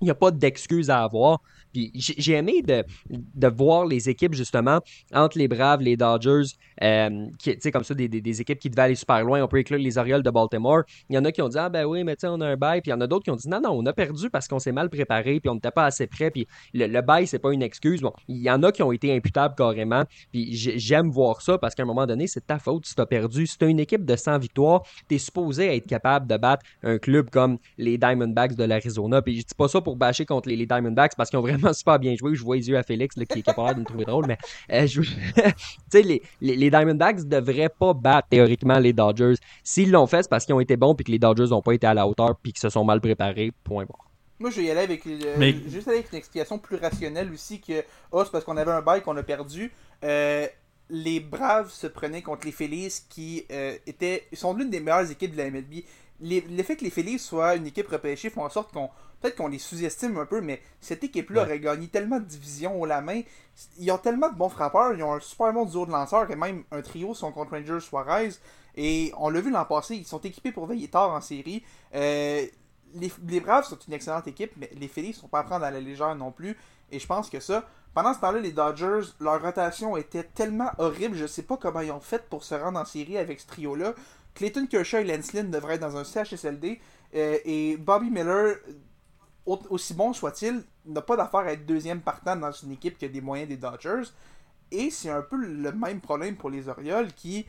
Il n'y a pas d'excuses à avoir. Puis j'ai aimé de, de voir les équipes, justement, entre les Braves, les Dodgers, euh, tu sais, comme ça, des, des- équipes qui devaient aller super loin. On peut inclure les Orioles de Baltimore. Il y en a qui ont dit Ah, ben oui, mais tu sais, on a un bail. Puis il y en a d'autres qui ont dit Non, non, on a perdu parce qu'on s'est mal préparé, puis on n'était pas assez prêt. Puis le, le bail, c'est pas une excuse. Bon, il y en a qui ont été imputables carrément. Puis j'ai- j'aime voir ça parce qu'à un moment donné, c'est ta faute si tu as perdu. Si tu une équipe de 100 victoires, tu es supposé être capable de battre un club comme les Diamondbacks de l'Arizona. Puis je dis pas ça pour bâcher contre les, les Diamondbacks parce qu'ils ont vraiment [laughs] super bien joué. Je vois les yeux à Félix là, qui, qui a pas l'air de me trouver drôle, mais euh, je- [laughs] tu sais, les, les, les Diamondbacks devraient pas battre théoriquement les Dodgers. S'ils l'ont fait, c'est parce qu'ils ont été bons puis que les Dodgers n'ont pas été à la hauteur puis qu'ils se sont mal préparés. Point barre. Moi, je vais y aller avec, euh, Mais- juste aller avec une explication plus rationnelle aussi que oh, c'est parce qu'on avait un bail qu'on a perdu. Euh, les Braves se prenaient contre les Phillies qui euh, étaient sont l'une des meilleures équipes de la MLB. Les- Le fait que les Phillies soient une équipe repêchée font en sorte qu'on peut-être qu'on les sous-estime un peu, mais cette équipe-là Ouais. aurait gagné tellement de divisions haut la main. Ils ont tellement de bons frappeurs, ils ont un super bon duo de lanceurs et même un trio sont contre Rangers Suarez. Et on l'a vu l'an passé, ils sont équipés pour veiller tard en série. Euh, les, les Braves sont une excellente équipe, mais les Phillies ne sont pas à prendre à la légère non plus. Et je pense que ça, pendant ce temps-là, les Dodgers, leur rotation était tellement horrible, je sais pas comment ils ont fait pour se rendre en série avec ce trio-là. Clayton Kershaw et Lance Lynn devraient être dans un CHSLD. euh, et Bobby Miller, au- aussi bon soit-il, n'a pas d'affaire à être deuxième partant dans une équipe qui a des moyens des Dodgers. Et c'est un peu le même problème pour les Orioles qui,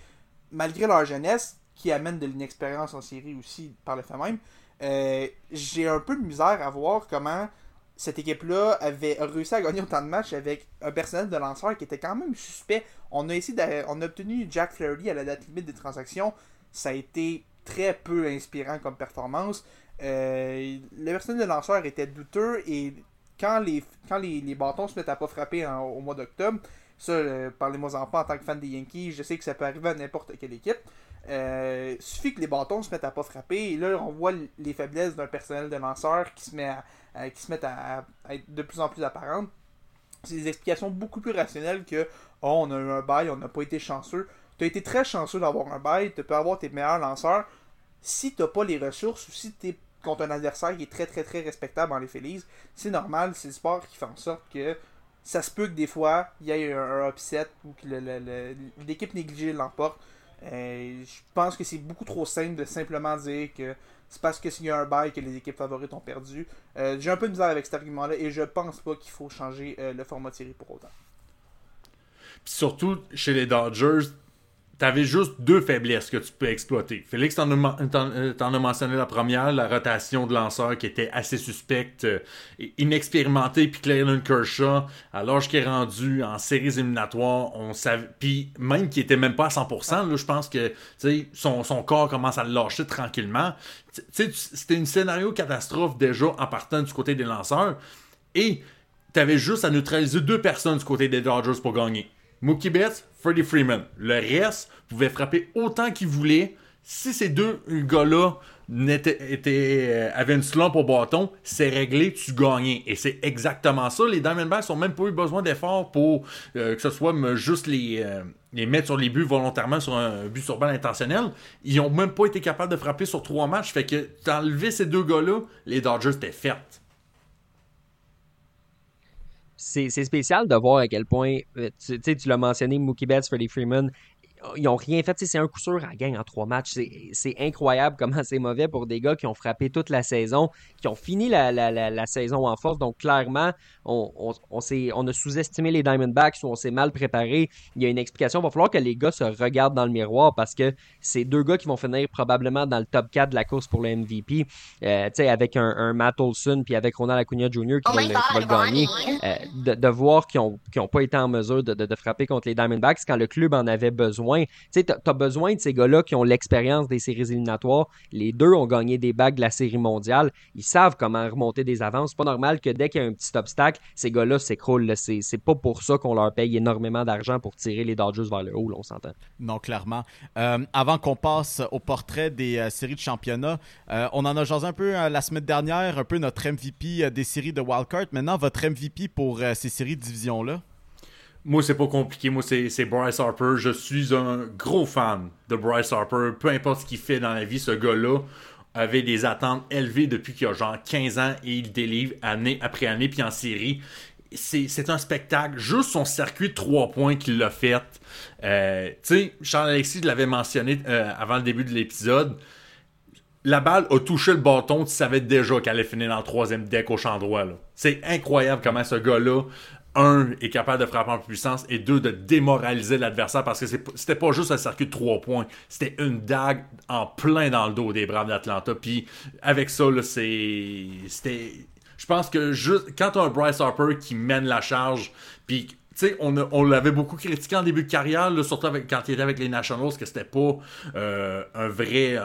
malgré leur jeunesse, qui amène de l'inexpérience en série aussi par le fait même, euh, j'ai un peu de misère à voir comment cette équipe-là avait réussi à gagner autant de matchs avec un personnel de lanceur qui était quand même suspect. On a essayé on a obtenu Jack Flaherty à la date limite des transactions. Ça a été très peu inspirant comme performance. Euh, le personnel de lanceur était douteux et quand les, quand les, bâtons se mettent à pas frapper au mois d'octobre, ça, euh, parlez-moi en pas en tant que fan des Yankees, je sais que ça peut arriver à n'importe quelle équipe. Euh, suffit que les bâtons se mettent à pas frapper et là on voit les faiblesses d'un personnel de lanceur qui se met à, qui se mettent à, être de plus en plus apparentes. C'est des explications beaucoup plus rationnelles que oh, on a eu un bail, on n'a pas été chanceux. Tu as été très chanceux d'avoir un bail, tu peux avoir tes meilleurs lanceurs. Si tu pas les ressources ou si tu contre un adversaire qui est très très très respectable dans les Phillies, c'est normal, c'est le sport qui fait en sorte que ça se peut que des fois il y ait un, un upset ou que l'équipe négligée l'emporte. Euh, je pense que c'est beaucoup trop simple de simplement dire que c'est parce que s'il y a un bail que les équipes favorites ont perdu. Euh, J'ai un peu de misère avec cet argument-là et je pense pas qu'il faut changer euh, le format série pour autant. Puis surtout, chez les Dodgers, t'avais juste deux faiblesses que tu peux exploiter. Félix, euh, t'en as mentionné la première, la rotation de lanceurs qui était assez suspecte, euh, inexpérimentée, puis Clayton Kershaw, à l'âge qu'il est rendu en séries éliminatoires, on savait, puis même qu'il était même pas à 100%, là, je pense que son, son corps commence à le lâcher tranquillement. C'était une scénario catastrophe déjà en partant du côté des lanceurs, et t'avais juste à neutraliser deux personnes du côté des Dodgers pour gagner. Mookie Betts, Freddie Freeman. Le reste pouvait frapper autant qu'il voulait. Si ces deux gars-là euh, avaient une slump au bâton, c'est réglé, tu gagnais. Et c'est exactement ça. Les Diamondbacks n'ont même pas eu besoin d'efforts pour euh, que ce soit juste les, euh, les mettre sur les buts volontairement sur un but sur balle intentionnel. Ils ont même pas été capables de frapper sur trois matchs. Fait que t'enlever ces deux gars-là, les Dodgers étaient faites. C'est spécial de voir à quel point, euh, tu tu l'as mentionné, Mookie Betts, Freddie Freeman, ils ont rien fait. C'est un coup sûr à la gang en trois matchs. C'est- incroyable comment c'est mauvais pour des gars qui ont frappé toute la saison, qui ont fini la, la- la- la saison en force. Donc, clairement, on, on, on s'est- on a sous-estimé les Diamondbacks ou on s'est mal préparé. Il y a une explication. Il va falloir que les gars se regardent dans le miroir parce que c'est deux gars qui vont finir probablement dans le top 4 de la course pour le MVP. Euh, tu sais, avec un, un Matt Olson puis avec Ronald Acuna Jr. qui va, le, qui va le gagner. Euh, de, de voir qu'ils n'ont pas été en mesure de, de- de frapper contre les Diamondbacks quand le club en avait besoin. Sais, tu as besoin de ces gars-là qui ont l'expérience des séries éliminatoires. Les deux ont gagné des bagues de la série mondiale. Ils savent comment remonter des avances. C'est pas normal que dès qu'il y a un petit obstacle, ces gars-là s'écroulent. C'est pas pour ça qu'on leur paye énormément d'argent pour tirer les Dodgers vers le haut, on s'entend. Non, clairement. Euh, avant qu'on passe au portrait des euh, séries de championnat, euh, on en a jasé un peu la semaine dernière, un peu notre MVP des séries de Wildcard. Maintenant, votre MVP pour ces séries de division-là? Moi, c'est pas compliqué. Moi, c'est Bryce Harper. Je suis un gros fan de Bryce Harper. Peu importe ce qu'il fait dans la vie, ce gars-là avait des attentes élevées depuis qu'il a genre 15 ans et il délivre année après année. Puis en série, c'est un spectacle. Juste son circuit de 3 points qu'il l'a fait. Euh, tu sais, Charles-Alexis l'avait mentionné euh, avant le début de l'épisode. La balle a touché le bâton, tu savais déjà qu'elle allait finir dans le troisième deck au champ droit. C'est incroyable comment ce gars-là, un, est capable de frapper en puissance et deux, de démoraliser l'adversaire parce que c'était pas juste un circuit de trois points, c'était une dague en plein dans le dos des Braves d'Atlanta. Puis avec ça. C'était. Je pense que juste quand as un Bryce Harper qui mène la charge, puis on, l'avait beaucoup critiqué en début de carrière, surtout quand il était avec les Nationals, que c'était pas euh, un vrai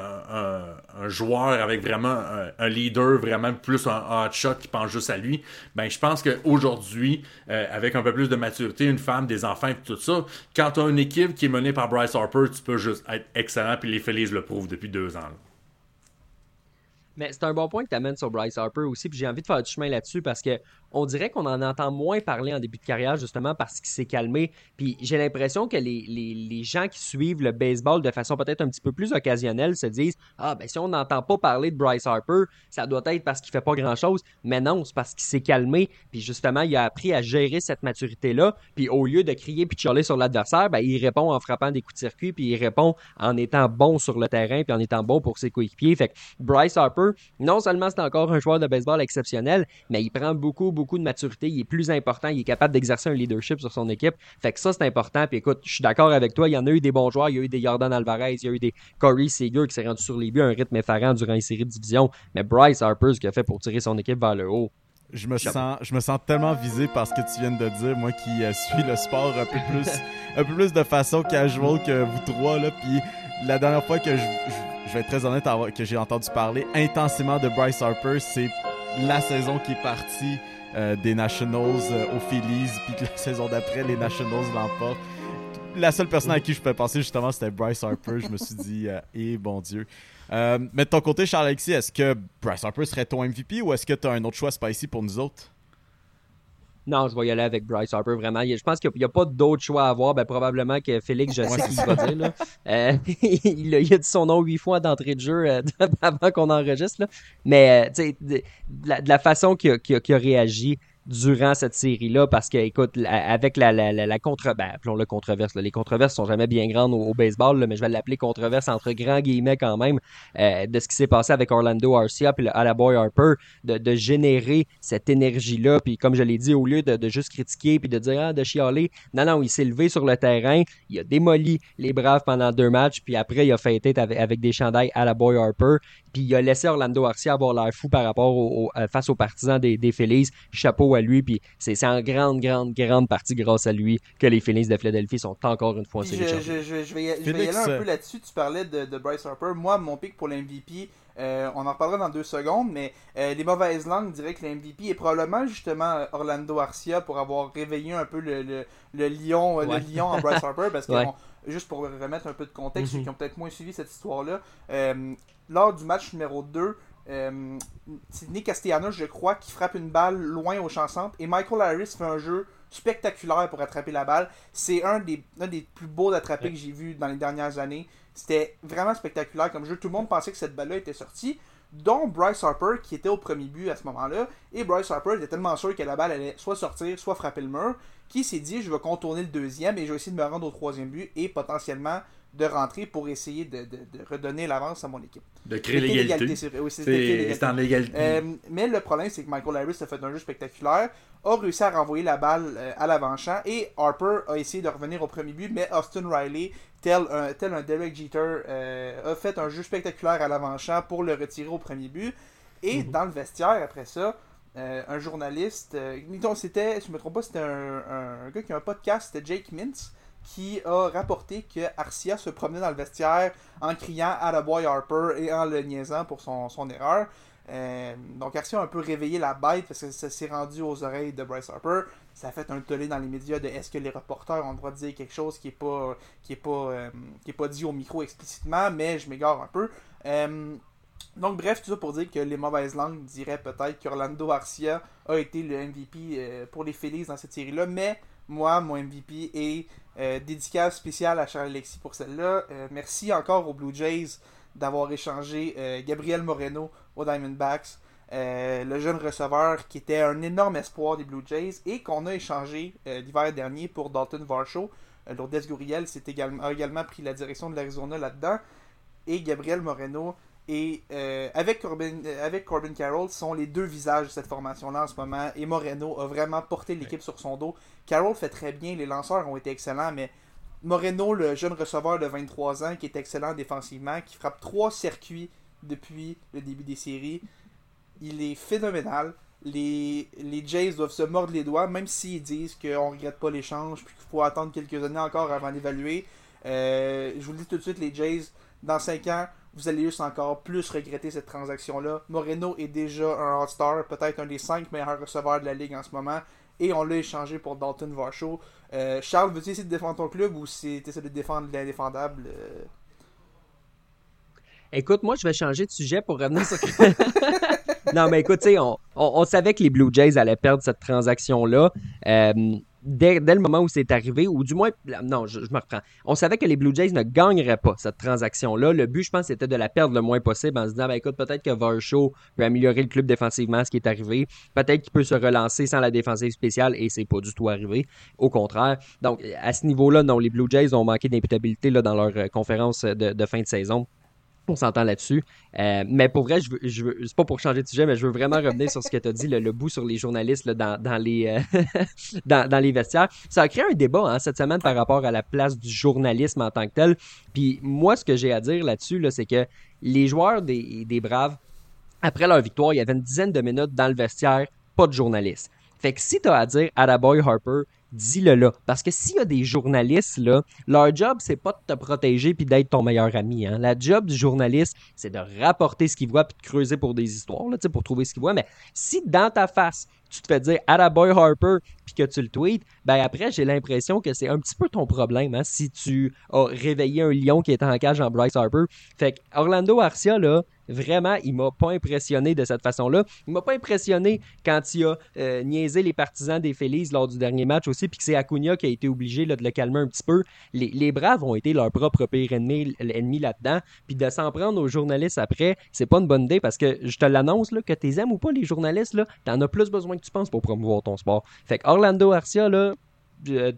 joueur avec vraiment un, leader, vraiment plus un hot shot qui pense juste à lui. Ben, je pense qu'aujourd'hui, euh, avec un peu plus de maturité, une femme, des enfants et tout ça, quand tu as une équipe qui est menée par Bryce Harper, tu peux juste être excellent, puis les Phillies le prouvent depuis deux ans. Mais c'est un bon point que tu amènes sur Bryce Harper aussi, puis j'ai envie de faire du chemin là-dessus parce que on dirait qu'on en entend moins parler en début de carrière justement parce qu'il s'est calmé. Puis j'ai l'impression que les, les, gens qui suivent le baseball de façon peut-être un petit peu plus occasionnelle se disent Ah, ben si on n'entend pas parler de Bryce Harper, ça doit être parce qu'il fait pas grand-chose. Mais non, c'est parce qu'il s'est calmé. Puis justement, il a appris à gérer cette maturité-là. Puis au lieu de crier puis de chialer sur l'adversaire, ben, il répond en frappant des coups de circuit, puis il répond en étant bon sur le terrain, puis en étant bon pour ses coéquipiers. Fait que Bryce Harper, non seulement c'est encore un joueur de baseball exceptionnel, mais il prend beaucoup, beaucoup de maturité. Il est plus important. Il est capable d'exercer un leadership sur son équipe. Fait que ça, c'est important. Puis écoute, je suis d'accord avec toi. Il y en a eu des bons joueurs. Il y a eu des Jordan Alvarez. Il y a eu des Corey Seager qui s'est rendu sur les buts à un rythme effarant durant les séries de division. Mais Bryce Harper, ce qu'il a fait pour tirer son équipe vers le haut. Je me, sens, je me sens tellement visé par ce que tu viens de dire, moi qui euh, suis le sport un peu plus, [laughs] un peu plus de façon casual que vous trois. Là, puis la dernière fois que je, je- je vais être très honnête, que j'ai entendu parler intensément de Bryce Harper, c'est la saison qui est partie euh, des Nationals euh, aux Phillies, [laughs] puis que la saison d'après, les Nationals l'emportent. La seule personne à qui je pouvais penser justement, c'était Bryce Harper. Je me suis dit, euh, eh bon Dieu. Euh, mais de ton côté, Charles-Alexis, est-ce que Bryce Harper serait ton MVP ou est-ce que tu as un autre choix spicy pour nous autres? Non, je vais y aller avec Bryce Harper, vraiment. Je pense qu'il n'y a, pas d'autre choix à avoir. Ben, probablement que Félix, je sais ce qu'il va dire. Là. Euh, [laughs] il, a, il a dit son nom huit fois d'entrée de jeu euh, [laughs] avant qu'on enregistre. Là. Mais euh, de, la, de la façon qu'il a, qu'il a- qu'il a réagi durant cette série-là, parce que, écoute, avec la, la, la, la contre... Ben, appelons-le controverse. là. Les controverses sont jamais bien grandes au, baseball, mais je vais l'appeler controverse entre grands guillemets quand même, euh, de ce qui s'est passé avec Orlando Arcia et le Boy Harper, de, générer cette énergie-là. Puis comme je l'ai dit, au lieu de, de juste critiquer puis de dire ah, de chialer, non, non, il s'est levé sur le terrain, il a démoli les Braves pendant deux matchs, puis après, il a fait tête avec, avec des chandails à la Boy Harper, puis il a laissé Orlando Arcia avoir l'air fou par rapport au, au- euh, face aux partisans des, des Phillies. Chapeau à lui, puis c'est c'est en grande, grande, grande partie grâce à lui que les Phillies de Philadelphie sont encore une fois en Puis série je, je, je, je vais y, je vais y aller un euh, peu là-dessus. Tu parlais de, de Bryce Harper. Moi, mon pick pour l'MVP, euh, on en reparlera dans deux secondes, mais euh, les mauvaises langues diraient que l'MVP est probablement justement Orlando Arcia pour avoir réveillé un peu le, le, le lion, Ouais. le lion en Bryce Harper. Parce que, [laughs] Ouais. juste pour remettre un peu de contexte, ceux Mhm. qui ont peut-être moins suivi cette histoire-là, euh, lors du match numéro 2, euh, c'est Nick Castellanos, je crois, qui frappe une balle loin au champ centre et Michael Harris fait un jeu spectaculaire pour attraper la balle. C'est un des, plus beaux d'attraper que j'ai vu dans les dernières années. C'était vraiment spectaculaire comme jeu. Tout le monde pensait que cette balle-là était sortie, dont Bryce Harper qui était au premier but à ce moment-là. Et Bryce Harper était tellement sûr que la balle allait soit sortir, soit frapper le mur, qui s'est dit je vais contourner le deuxième et je vais essayer de me rendre au troisième but et potentiellement de rentrer pour essayer de, de- de redonner l'avance à mon équipe. De créer l'égalité. Oui, C'est l'égalité. en égalité. Euh, mais le problème, c'est que Michael Harris a fait un jeu spectaculaire, a réussi à renvoyer la balle euh, à l'avant-champ et Harper a essayé de revenir au premier but, mais Austin Riley, tel un, tel un Derek Jeter, euh, a fait un jeu spectaculaire à l'avant-champ pour le retirer au premier but. Et dans le vestiaire, après ça, euh, un journaliste, c'était, si je me trompe pas, c'était un, un gars qui a un podcast, c'était Jake Mintz, qui a rapporté que Arcia se promenait dans le vestiaire en criant à la boy Harper et en le niaisant pour son, son erreur. Euh, donc Arcia a un peu réveillé la bête parce que ça s'est rendu aux oreilles de Bryce Harper. Ça a fait un tollé dans les médias de est-ce que les reporters ont le droit de dire quelque chose qui est pas qui est pas euh, qui est pas dit au micro explicitement, mais je m'égare un peu. Euh, donc bref, tout ça pour dire que les mauvaises langues diraient peut-être qu'Orlando Arcia a été le MVP pour les Phillies dans cette série-là, mais moi, mon MVP est euh, dédicace spéciale à Charles Alexis pour celle-là. Euh, merci encore aux Blue Jays d'avoir échangé euh, Gabriel Moreno aux Diamondbacks, le jeune receveur qui était un énorme espoir des Blue Jays et qu'on a échangé l'hiver dernier pour Dalton Varsho. Lourdes Gurriel s'est également, a également pris la direction de l'Arizona là-dedans. Et Gabriel Moreno et euh, avec, Corbin, euh, avec Corbin Carroll sont les deux visages de cette formation-là en ce moment. Et Moreno a vraiment porté l'équipe sur son dos. Carroll fait très bien, les lanceurs ont été excellents, mais Moreno, le jeune receveur de 23 ans, qui est excellent défensivement, qui frappe trois circuits depuis le début des séries, il est phénoménal. les, les Jays doivent se mordre les doigts, même s'ils disent qu'on regrette pas l'échange, puis qu'il faut attendre quelques années encore avant d'évaluer. Euh, je vous le dis tout de suite, les Jays, dans 5 ans, vous allez juste encore plus regretter cette transaction-là. Moreno est déjà un All-Star, peut-être un des 5 meilleurs receveurs de la ligue en ce moment, et on l'a échangé pour Dalton Varsho. Euh, Charles, veux-tu essayer de défendre ton club ou si tu essaies de défendre l'indéfendable euh? Écoute, moi, je vais changer de sujet pour revenir sur. [laughs] non, mais écoute, on, on savait que les Blue Jays allaient perdre cette transaction-là. Euh, dès, le moment où c'est arrivé, ou du moins, non, je, me reprends. On savait que les Blue Jays ne gagneraient pas cette transaction-là. Le but, je pense, c'était de la perdre le moins possible en se disant, ben, écoute, peut-être que Varsho peut améliorer le club défensivement, ce qui est arrivé. Peut-être qu'il peut se relancer sans la défensive spéciale, et c'est pas du tout arrivé. Au contraire. Donc, à ce niveau-là, non, les Blue Jays ont manqué d'imputabilité dans leur euh, conférence de fin de saison. On s'entend là-dessus. Euh, mais pour vrai, je veux, je c'est pas pour changer de sujet, mais je veux vraiment revenir sur ce que tu as dit, le, bout sur les journalistes euh, [laughs] dans, dans, les vestiaires. Ça a créé un débat hein, cette semaine par rapport à la place du journalisme en tant que tel. Puis moi, ce que j'ai à dire là-dessus, là, c'est que les joueurs des, des Braves, après leur victoire, il y avait une dizaine de minutes dans le vestiaire, pas de journalistes. Fait que si tu as à dire à la Boy Harper, dis-le là. Parce que s'il y a des journalistes, là, leur job, c'est pas de te protéger puis d'être ton meilleur ami. Hein. La job du journaliste, c'est de rapporter ce qu'il voit puis de creuser pour des histoires, là, pour trouver ce qu'il voit. Mais si dans ta face, tu te fais dire à la boy Harper puis que tu le tweets, ben après, j'ai l'impression que c'est un petit peu ton problème hein, si tu as réveillé un lion qui est en cage en Bryce Harper. Fait que Orlando Arcia, là, vraiment, il m'a pas impressionné de cette façon-là. Il m'a pas impressionné quand il a euh, niaisé les partisans des Phillies lors du dernier match aussi, puis que c'est Acuna qui a été obligé là, de le calmer un petit peu. Les, les, Braves ont été leur propre pire ennemi, ennemi là-dedans, puis de s'en prendre aux journalistes après, c'est pas une bonne idée parce que je te l'annonce, là, que tu aimes ou pas les journalistes, là, t'en as plus besoin que tu penses pour promouvoir ton sport. Fait que Orlando Arcia, là,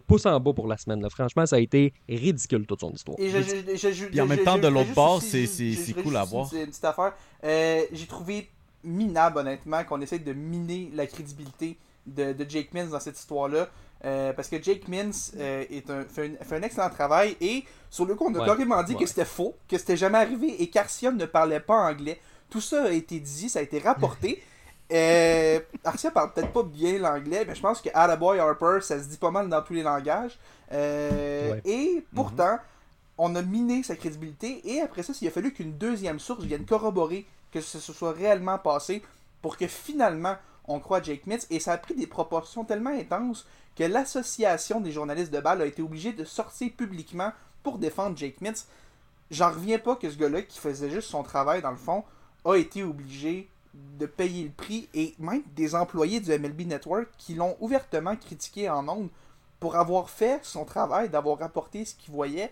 pouce en bas pour la semaine. Là. Franchement, ça a été ridicule toute son histoire. Et, je, je, je, Puis en même temps, de l'autre bord, c'est cool à voir. C'est une petite affaire. Euh, J'ai trouvé minable, honnêtement, qu'on essaie de miner la crédibilité de, de Jake Mins dans cette histoire-là. Euh, parce que Jake Mins euh, est un, fait, un, fait, un, excellent travail et sur le coup, on a ouais, carrément dit ouais. que c'était faux, que c'était jamais arrivé et qu'Arcia ne parlait pas anglais. Tout ça a été dit, ça a été rapporté. [laughs] Euh, Arcia parle peut-être pas bien l'anglais, mais je pense que Attaboy Harper, ça se dit pas mal dans tous les langages. Euh, ouais. Et pourtant, mm-hmm. on a miné sa crédibilité. Et après ça, il a fallu qu'une deuxième source vienne corroborer que ce se soit réellement passé pour que finalement on croit Jake Mitz. Et ça a pris des proportions tellement intenses que l'association des journalistes de balle a été obligée de sortir publiquement pour défendre Jake Mitz. J'en reviens pas que ce gars-là, qui faisait juste son travail dans le fond, a été obligé de payer le prix et même des employés du MLB Network qui l'ont ouvertement critiqué en ondes pour avoir fait son travail, d'avoir rapporté ce qu'il voyait.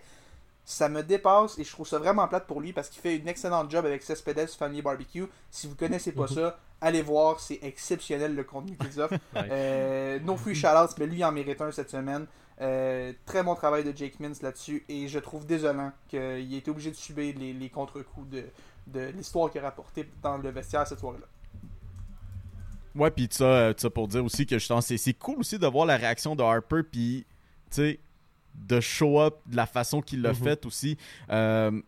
Ça me dépasse et je trouve ça vraiment plate pour lui parce qu'il fait une excellente job avec Cespedes Family Barbecue. Si vous connaissez pas -hmm. ça, allez voir, c'est exceptionnel le contenu qu'ils offrent. [laughs] euh, no free shoutouts, mais lui en mérite un cette semaine. Euh, très bon travail de Jake Mins là-dessus et je trouve désolant qu'il ait été obligé de subir les, les contre-coups de, de l'histoire qu'il a rapporté dans le vestiaire cette soirée-là. Ouais, puis ça, ça pour dire aussi que c'est cool aussi de voir la réaction de Harper, puis tu sais, de show up de la façon qu'il l'a mm -hmm. fait aussi. Euh,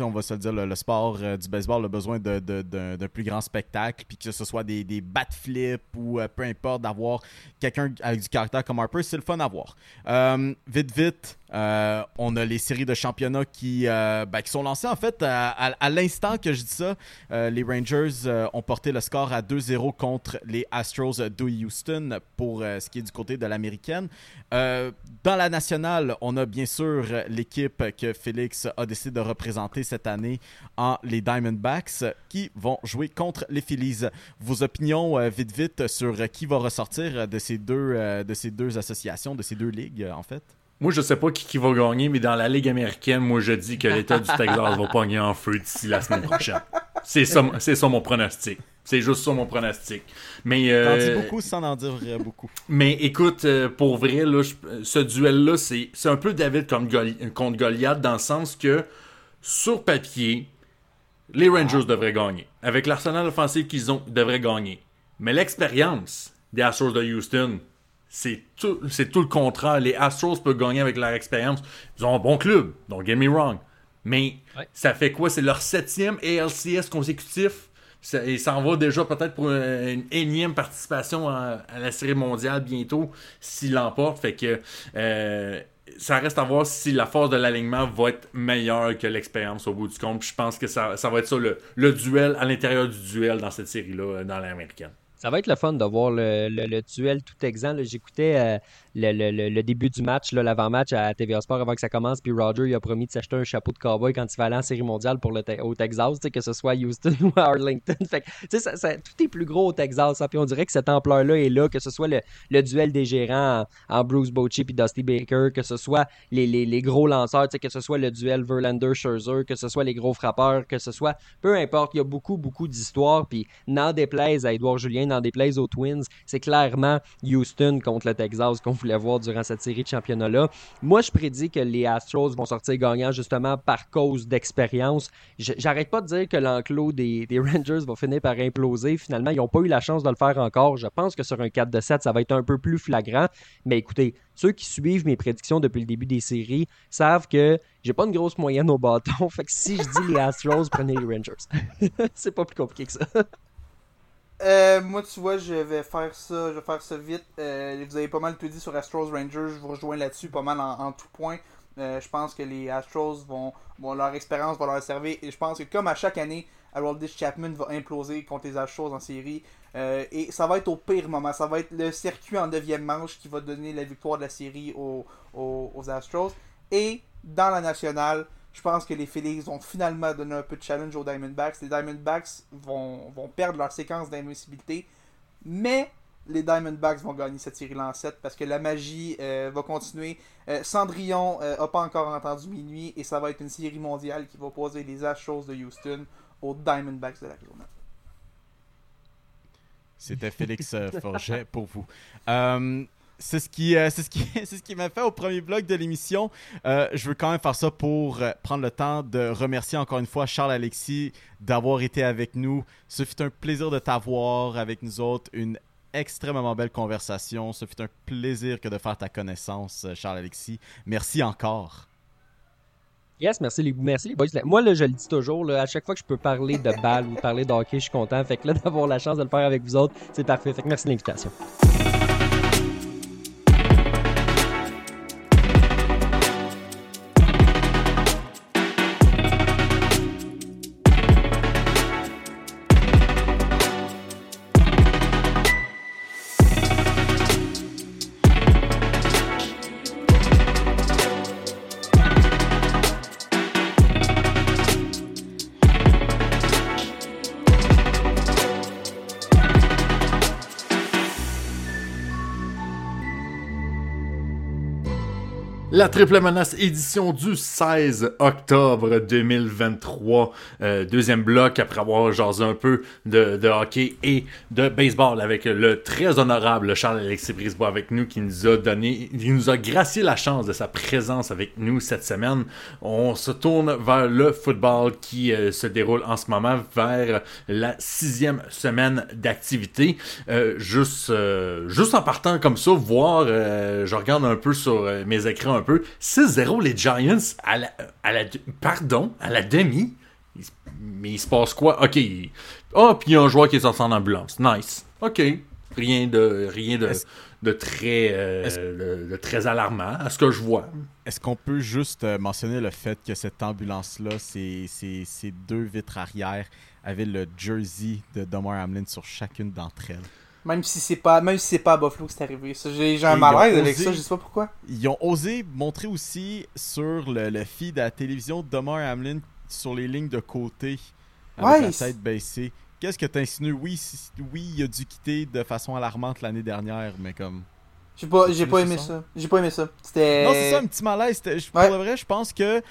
on va se le dire, le, le sport euh, du baseball a besoin d'un plus grand spectacle, puis que ce soit des, des bat flips ou euh, peu importe, d'avoir quelqu'un avec du caractère comme Harper, c'est le fun à voir. Euh, vite, vite, euh, on a les séries de championnat qui, euh, ben, qui sont lancées en fait à l'instant que je dis ça. Euh, les Rangers ont porté le score à 2-0 contre les Astros de Houston pour ce qui est du côté de l'américaine. dans la nationale, on a bien sûr l'équipe que Félix a décidé de représenter cette année en les Diamondbacks qui vont jouer contre les Phillies. Vos opinions vite vite sur qui va ressortir de ces deux, de ces deux associations, de ces deux ligues en fait? Moi, je sais pas qui, qui, va gagner, mais dans la Ligue américaine, moi, je dis que l'État du Texas va pogner en feu d'ici la semaine prochaine. C'est ça, ça mon pronostic. C'est juste ça mon pronostic. Mais euh, T'en dis beaucoup sans en dire beaucoup. Mais écoute, euh, pour vrai, là, je, ce duel-là, c'est, un peu David Goli contre Goliath dans le sens que, sur papier, les Rangers ah. devraient gagner. Avec l'arsenal offensif qu'ils ont, ils devraient gagner. Mais l'expérience des Astros de Houston, c'est tout, c'est tout le contraire. Les Astros peuvent gagner avec leur expérience. Ils ont un bon club, don't get me wrong. Mais ouais. ça fait quoi? C'est leur septième ALCS consécutif. Ça- Il s'en va déjà peut-être pour une, une énième participation à, à la série mondiale bientôt s'il l'emporte. Fait que euh, ça reste à voir si la force de l'alignement va être meilleure que l'expérience au bout du compte. Puis je pense que ça, ça va être ça le, le duel à l'intérieur du duel dans cette série-là, euh, dans l'américaine. Ça va être le fun de voir le, le- le duel tout exempt. J'écoutais euh, le, le- le- début du match, l'avant-match à TVA Sport avant que ça commence. Puis Roger il a promis de s'acheter un chapeau de cowboy quand il va aller en série mondiale pour le Te- au Texas, que ce soit Houston [laughs] ou Arlington. Fait que, tu sais, ça- ça- tout est plus gros au Texas. hein. Puis on dirait que cette ampleur-là est là, que ce soit le, le duel des gérants en, en Bruce Bochy puis Dusty Baker, que ce soit les, les- les gros lanceurs, que ce soit le duel Verlander-Scherzer, que ce soit les gros frappeurs, que ce soit peu importe, il y a beaucoup, beaucoup d'histoires. Puis n'en déplaise à Edouard Julien, n'en déplaise aux Twins, c'est clairement Houston contre le Texas qu'on voir durant cette série de championnat-là. Moi, je prédis que les Astros vont sortir gagnants justement par cause d'expérience. J'arrête pas de dire que l'enclos des, des [laughs] Rangers va finir par imploser. Finalement, ils n'ont pas eu la chance de le faire encore. Je pense que sur un 4 de 7, ça va être un peu plus flagrant. Mais écoutez, ceux qui suivent mes prédictions depuis le début des séries savent que j'ai pas une grosse moyenne au bâton. [laughs] Fait que si je dis les Astros, prenez les Rangers. [laughs] c'est pas plus compliqué que ça. Euh, moi, tu vois, je vais faire ça, je vais faire ça vite. Euh, vous avez pas mal tout dit sur Astros Rangers, je vous rejoins là-dessus pas mal en, tout point. Euh, je pense que les Astros vont, leur expérience va leur servir et je pense que comme à chaque année, Haroldis Chapman va imploser contre les Astros en série et ça va être au pire moment, ça va être le circuit en neuvième manche qui va donner la victoire de la série aux, aux, aux Astros. Et dans la nationale, je pense que les Phillies vont finalement donner un peu de challenge aux Diamondbacks. Les Diamondbacks vont, vont perdre leur séquence d'invincibilité, mais les Diamondbacks vont gagner cette série-là en 7 parce que la magie euh, va continuer. Euh, Cendrillon euh, a pas encore entendu minuit et ça va être une série mondiale qui va poser les Astros de Houston aux Diamondbacks de l'Arizona. C'était Félix euh, Forget pour vous. Euh, c'est ce qui, euh, ce qui, [laughs] qui m'a fait au premier bloc de l'émission. Euh, je veux quand même faire ça pour euh, prendre le temps de remercier encore une fois Charles Alexis d'avoir été avec nous. Ce fut un plaisir de t'avoir avec nous autres. Une extrêmement belle conversation. Ce fut un plaisir que de faire ta connaissance, Charles Alexis. Merci encore. Yes, merci les, merci les boys. Moi, là, je le dis toujours, à chaque fois que je peux parler de balle ou parler de hockey, je suis content. Fait que là, [laughs] d'avoir la chance de le faire avec vous autres, c'est parfait. Fait que merci de l'invitation. La triple menace édition du 16 octobre 2023. Euh, deuxième bloc après avoir jasé un peu de, de hockey et de baseball avec le très honorable Charles-Alexis Brisebois avec nous qui nous a donné, qui nous a gracié la chance de sa présence avec nous cette semaine. On se tourne vers le football qui euh, se déroule en ce moment vers la sixième semaine d'activité. Euh, juste, euh, juste en partant comme ça, voir, euh, je regarde un peu sur mes écrans un peu, 6-0 les Giants à la, à la, pardon, à la demi. Mais il se passe quoi? Ok. Ah, puis il y a un joueur qui est sorti en ambulance. Nice. Ok. Rien de, rien de, très, euh, Est-ce- de, de très alarmant à ce que je vois. Est-ce qu'on peut juste euh, mentionner le fait que cette ambulance-là, ces deux vitres arrière avaient le jersey de Domar Hamlin sur chacune d'entre elles? Même si c'est pas, même si c'est pas à Buffalo que c'est arrivé. J'ai un malaise avec osé- ça, je sais pas pourquoi. Ils ont osé montrer aussi sur le, le feed à la télévision Domar Hamlin sur les lignes de côté avec Ouais, la tête baissée. Qu'est-ce que tu insinues? Oui, si- oui, il a dû quitter de façon alarmante l'année dernière, mais comme... J'ai pas, j'ai pas aimé ça? J'ai pas aimé ça. C'était. Non, c'est ça, un petit malaise. Ouais. Pour le vrai, je pense que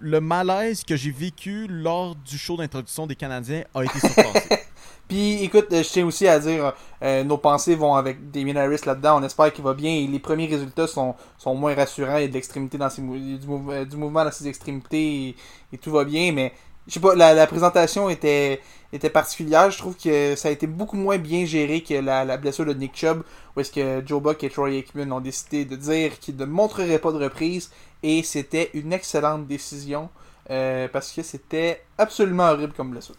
le malaise que j'ai vécu lors du show d'introduction des Canadiens a été surpassé. [laughs] Puis écoute, euh, je tiens aussi à dire, euh, nos pensées vont avec Damien Harris là-dedans. On espère qu'il va bien. Et les premiers résultats sont, sont moins rassurants. Il y a de l'extrémité dans ses mou- euh, du mouvement dans ses extrémités et, et tout va bien. Mais je sais pas, la, la présentation était, était particulière. Je trouve que ça a été beaucoup moins bien géré que la, la blessure de Nick Chubb, où est-ce que Joe Buck et Troy Aikman ont décidé de dire qu'ils ne montreraient pas de reprise. Et c'était une excellente décision. euh, parce que c'était absolument horrible comme blessure.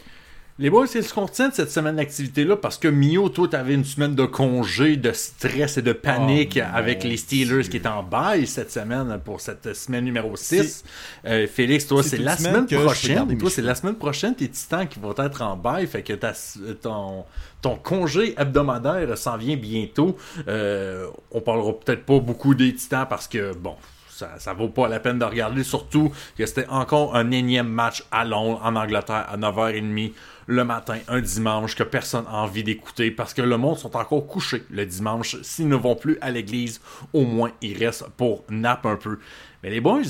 Les boys, c'est ce qu'on retient de cette semaine d'activité-là parce que Mio, toi, t'avais une semaine de congé, de stress et de panique Oh, avec les Steelers Dieu. qui étaient en bail cette semaine pour cette semaine numéro 6. Euh, Félix, toi, c'est la semaine prochaine. Toi, c'est la semaine prochaine, tes titans qui vont être en bail. Fait que ton congé hebdomadaire s'en vient bientôt. Euh, on parlera peut-être pas beaucoup des titans parce que, bon, ça, vaut pas la peine de regarder, surtout que c'était encore un énième match à Londres, en Angleterre, à 9h30 le matin, un dimanche, que personne n'a envie d'écouter parce que le monde sont encore couchés le dimanche. S'ils ne vont plus à l'église, au moins ils restent pour nap un peu. Mais les boys,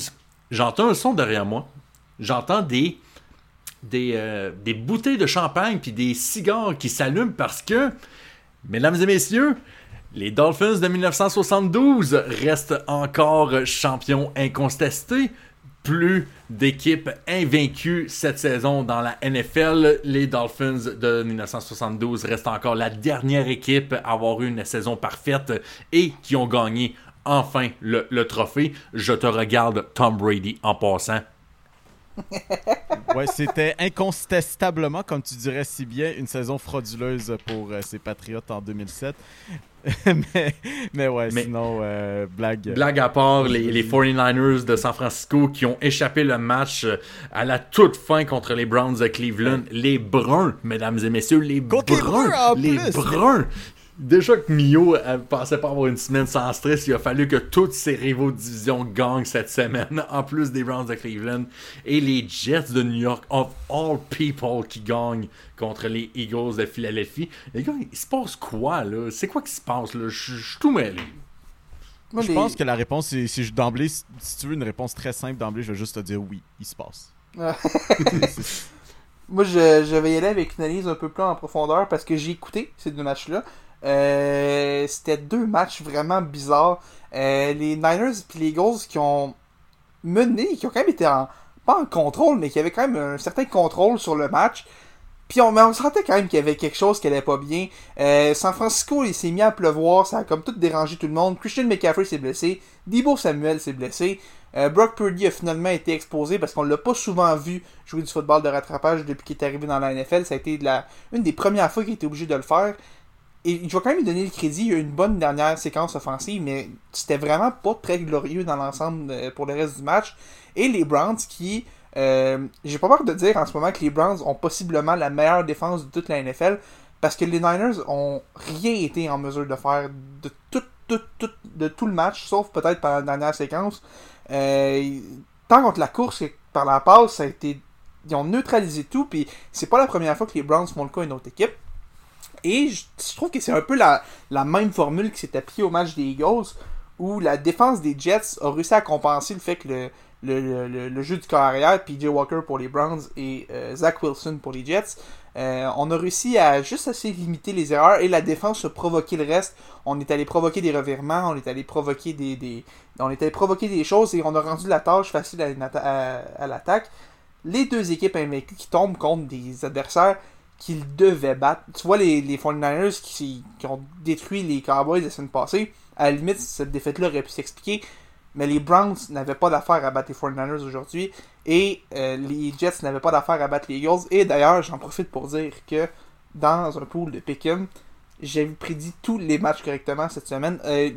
j'entends un son derrière moi. J'entends des, des, euh, des bouteilles de champagne puis des cigares qui s'allument parce que, mesdames et messieurs, les Dolphins de 1972 restent encore champions incontestés. Plus d'équipes invaincues cette saison dans la NFL. Les Dolphins de 1972 restent encore la dernière équipe à avoir eu une saison parfaite et qui ont gagné enfin le, trophée. Je te regarde, Tom Brady, en passant. [laughs] Ouais, c'était incontestablement, comme tu dirais si bien, une saison frauduleuse pour euh, ces Patriotes en 2007. [laughs] mais, mais ouais, Mais- sinon, euh, blague. Blague à part, les, les 49ers de San Francisco qui ont échappé le match euh, à la toute fin contre les Browns de Cleveland. Les Bruns, mesdames et messieurs, les Contre les Bruns. Les. Bruns. Déjà que Mio euh, pensait pas avoir une semaine sans stress, il a fallu que toutes ses rivaux de division gagnent cette semaine, [laughs] en plus des Browns de Cleveland. Et les Jets de New York, of all people, qui gagnent contre les Eagles de Philadelphie. Les gars, il se passe quoi, là? C'est quoi qui se passe, là? Je suis tout mêlé. Moi, Je les- pense que la réponse, c'est si d'emblée, si tu veux une réponse très simple d'emblée, je vais juste te dire oui, il se passe. C'est- [laughs] Moi, je, je vais y aller avec une analyse un peu plus en profondeur parce que j'ai écouté ces deux matchs-là. Euh, C'était deux matchs vraiment bizarres. Euh, les Niners et les Eagles qui ont mené, qui ont quand même été en, pas en contrôle, mais qui avaient quand même un certain contrôle sur le match. Puis on, on sentait quand même qu'il y avait quelque chose qui allait pas bien. Euh, San Francisco, il s'est mis à pleuvoir, ça a comme tout dérangé tout le monde. Christian McCaffrey s'est blessé, Debo Samuel s'est blessé. Brock Purdy a finalement été exposé parce qu'on l'a pas souvent vu jouer du football de rattrapage depuis qu'il est arrivé dans la NFL. Ça a été la, une des premières fois qu'il était obligé de le faire. Et je vais quand même lui donner le crédit. Il y a eu une bonne dernière séquence offensive, mais c'était vraiment pas très glorieux dans l'ensemble euh, pour le reste du match. Et les Browns qui. euh, J'ai pas peur de dire en ce moment que les Browns ont possiblement la meilleure défense de toute la NFL parce que les Niners ont rien été en mesure de faire de tout, tout, tout, de tout le match, sauf peut-être par la dernière séquence. Euh, tant contre la course que par la passe, ça a été. Ils ont neutralisé tout, puis c'est pas la première fois que les Browns font le cas à une autre équipe. Et je, trouve que c'est un peu la, la même formule qui s'est appliquée au match des Eagles, où la défense des Jets a réussi à compenser le fait que le, le, le- le- jeu du corps arrière, PJ Walker pour les Browns et euh, Zach Wilson pour les Jets, euh, on a réussi à juste assez limiter les erreurs et la défense a provoqué le reste. On est allé provoquer des revirements, on est allé provoquer des, des- on est allé provoquer des choses et on a rendu la tâche facile à- à l'attaque. Les deux équipes invaincues qui tombent contre des adversaires qu'ils devaient battre. Tu vois les, les 49ers qui, ont détruit les Cowboys la semaine passée. À la limite, cette défaite-là aurait pu s'expliquer. Mais les Browns n'avaient pas d'affaire à battre les 49ers aujourd'hui. Et euh, les Jets n'avaient pas d'affaire à battre les Eagles. Et d'ailleurs, j'en profite pour dire que dans un pool de Pick'em, j'ai prédit tous les matchs correctement cette semaine. Euh,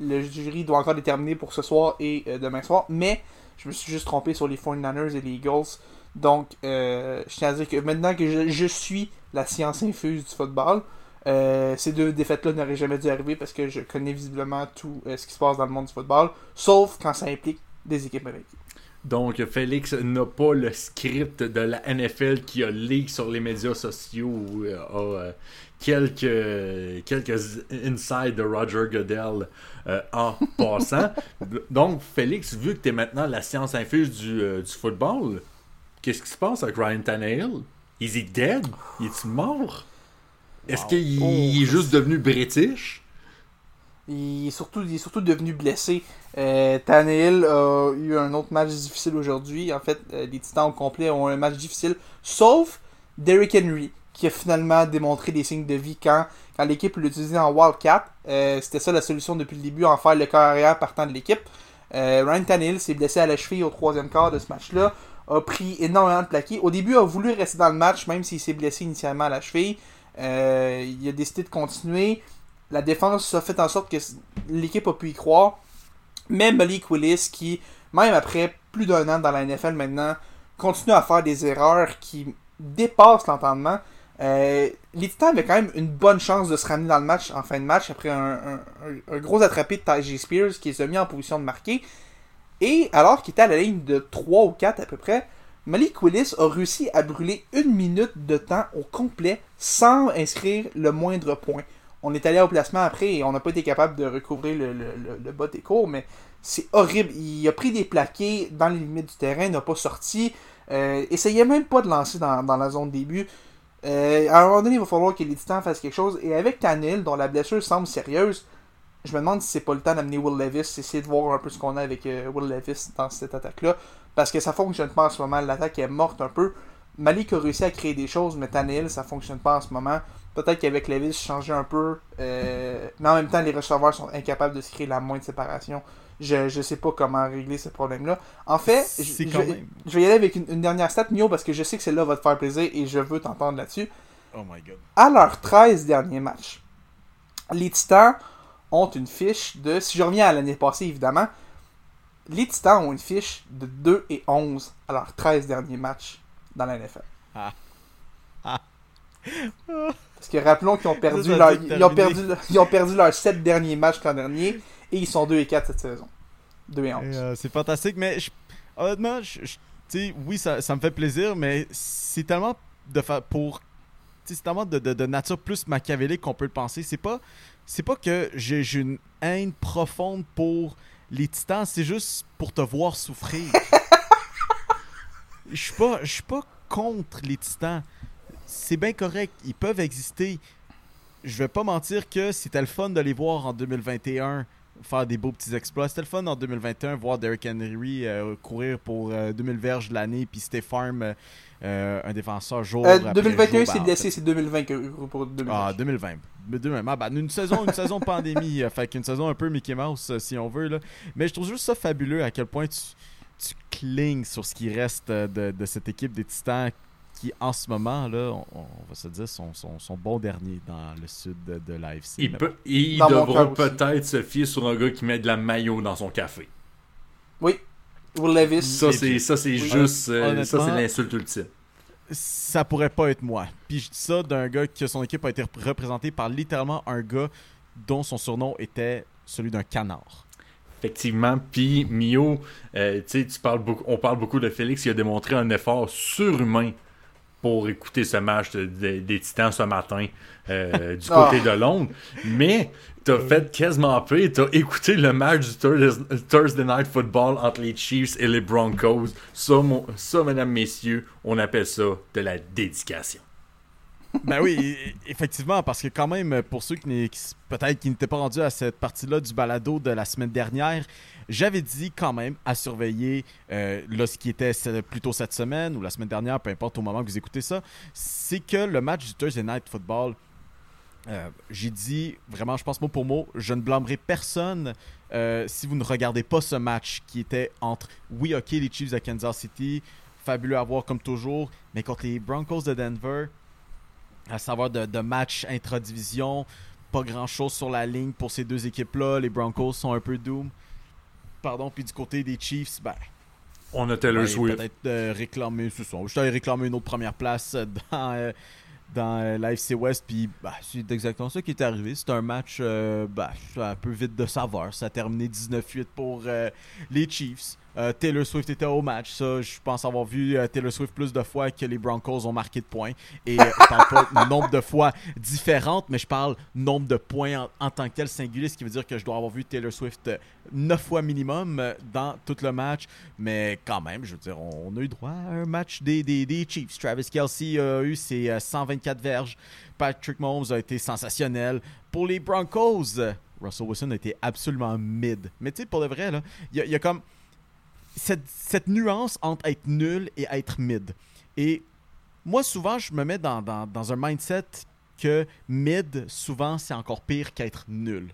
le jury doit encore déterminer pour ce soir et euh, demain soir. Mais je me suis juste trompé sur les 49ers et les Eagles. Donc, euh, je tiens à dire que maintenant que je, je suis la science infuse du football, euh, ces deux défaites-là n'auraient jamais dû arriver parce que je connais visiblement tout euh, ce qui se passe dans le monde du football, sauf quand ça implique des équipes invaincues. Donc, Félix n'a pas le script de la NFL qui a leak sur les médias sociaux ou a quelques, quelques insides de Roger Goodell euh, en passant. [laughs] Donc, Félix, vu que tu es maintenant la science infuse du, du football, qu'est-ce qui se passe avec Ryan Tannehill? Is he dead? Il est-tu mort? Est-ce qu'il Oh. est juste devenu british? Il est surtout, il est surtout devenu blessé. Euh, Tannehill a eu un autre match difficile aujourd'hui. En fait, euh, les Titans au complet ont un match difficile, sauf Derrick Henry, qui a finalement démontré des signes de vie quand, quand l'équipe l'utilisait en Wildcat. Euh, C'était ça la solution depuis le début, en faire le corps arrière partant de l'équipe. Euh, Ryan Tannehill s'est blessé à la cheville au troisième quart de ce match-là. A pris énormément de plaqués. Au début, a voulu rester dans le match, même s'il s'est blessé initialement à la cheville. Euh, il a décidé de continuer. La défense a fait en sorte que l'équipe a pu y croire. Mais Malik Willis, qui, même après plus d'un an dans la NFL maintenant, continue à faire des erreurs qui dépassent l'entendement. Euh, les Titans avaient quand même une bonne chance de se ramener dans le match en fin de match après un, gros attrapé de Tajay Spears qui les mis en position de marquer. Et alors qu'il était à la ligne de 3 ou 4 à peu près, Malik Willis a réussi à brûler une minute de temps au complet sans inscrire le moindre point. On est allé au placement après et on n'a pas été capable de recouvrir le, bas des cours, mais c'est horrible. Il a pris des plaqués dans les limites du terrain, n'a pas sorti. Euh, essayait même pas de lancer dans, la zone début. Euh, à un moment donné, il va falloir que les Titans fassent quelque chose. Et avec Tannehill, dont la blessure semble sérieuse, je me demande si c'est pas le temps d'amener Will Levis, essayer de voir un peu ce qu'on a avec euh, Will Levis dans cette attaque-là. Parce que ça fonctionne pas en ce moment. L'attaque est morte un peu. Malik a réussi à créer des choses, mais Tannehill, ça fonctionne pas en ce moment. Peut-être qu'avec Levis, changer un peu. euh, mais en même temps, les receveurs sont incapables de se créer la moindre séparation. Je, je sais pas comment régler ce problème-là. En fait, je, même- je vais y aller avec une, une dernière stat, Mio, parce que je sais que celle-là va te faire plaisir et je veux t'entendre là-dessus. Oh my god. À leurs 13 derniers matchs, les Titans ont une fiche de. Si je reviens à l'année passée, évidemment, les Titans ont une fiche de 2 et 11 à leurs 13 derniers matchs dans la NFL. Ah. Ah. Parce que rappelons qu'ils ont perdu leur, ils, ont perdu, ils ont perdu leurs 7 derniers matchs l'an dernier et ils sont 2 et 4 cette saison. 2 et 11. Et, euh, c'est fantastique, mais je- honnêtement, je- je- oui, ça, ça me fait plaisir, mais c'est tellement de fa- pour. C'est tellement de, de- nature plus machiavélique qu'on peut le penser. C'est pas, c'est pas que j'ai une haine profonde pour les titans, c'est juste pour te voir souffrir. Je suis pas, pas contre les titans. C'est bien correct, ils peuvent exister. Je vais pas mentir que c'était le fun de les voir en 2021 faire des beaux petits exploits. C'était le fun en 2021 voir Derrick Henry euh, courir pour euh, 2000 verges de l'année, puis Stay Farm, euh, euh, un défenseur jour Euh, après 2021, jour. c'est Ben, en blessé, fait- c'est 2020 que- pour 2020. ah, 2020. Mais 2020. Ah, ben, une saison, une saison pandémie. euh, fait qu'une saison un peu Mickey Mouse, euh, si on veut. Là. Mais je trouve juste ça fabuleux à quel point tu, tu clignes sur ce qui reste euh, de, de cette équipe des Titans qui, en ce moment, là, on, on va se dire, sont, sont, sont bons derniers dans le sud de, de l'AFC. Ils, Mais pe- ils Dans mon devront peut-être se fier sur un gars qui met de la maillot dans son café. Oui. Will Levis. Ça, c'est ça, c'est Oui. juste. euh, ça, c'est l'insulte ultime. ça pourrait pas être moi. Puis je dis ça d'un gars que son équipe a été rep- représentée par littéralement un gars dont son surnom était celui d'un canard. Effectivement. Puis Mio, euh, tu sais, tu parles beaucoup, on parle beaucoup de Félix qui a démontré un effort surhumain pour écouter ce match de- de- des Titans ce matin euh, [laughs] du Ah. côté de Londres. Mais t'as fait quasiment pire. T'as écouté le match du Thursday, Thursday Night Football entre les Chiefs et les Broncos. Ça, mon- ça, mesdames, messieurs, on appelle ça de la dédication. Ben oui, e- effectivement, parce que quand même, pour ceux qui, qui peut-être qui n'étaient pas rendus à cette partie-là du balado de la semaine dernière, j'avais dit quand même à surveiller euh, là, ce qui était plutôt cette semaine ou la semaine dernière, peu importe au moment que vous écoutez ça, c'est que le match du Thursday Night Football, euh, j'ai dit vraiment, je pense mot pour mot, je ne blâmerai personne euh, si vous ne regardez pas ce match qui était entre, oui, ok, les Chiefs de Kansas City, fabuleux à voir comme toujours, mais contre les Broncos de Denver, à savoir de, de matchs intra-division, pas grand-chose sur la ligne pour ces deux équipes-là. Les Broncos sont un peu doom. Pardon, puis du côté des Chiefs, ben, On a Taylor Ouais, Swift. Peut-être euh, réclamer, c'est ça. Je t'avais réclamé une autre première place euh, dans, euh, dans euh, l'AFC West, puis bah, c'est exactement ça qui est arrivé. C'est un match euh, bah, un peu vide de saveur. Ça a terminé 19-8 pour euh, les Chiefs. Euh, Taylor Swift était au match. Ça, je pense avoir vu euh, Taylor Swift plus de fois que les Broncos ont marqué de points. Et euh, je parle pas [laughs] nombre de fois différentes, mais je parle nombre de points en, en tant que tel singulier, ce qui veut dire que je dois avoir vu Taylor Swift 9 fois minimum dans tout le match. Mais quand même, je veux dire, on, on a eu droit à un match des, des, des Chiefs. Travis Kelsey a eu ses euh, 124 verges. Patrick Mahomes a été sensationnel. Pour les Broncos, Russell Wilson a été absolument mid. Mais tu sais, pour le vrai, y, il y a comme cette, cette nuance entre être nul et être mid. Et moi, souvent, je me mets dans, dans- dans un mindset que mid, souvent, c'est encore pire qu'être nul.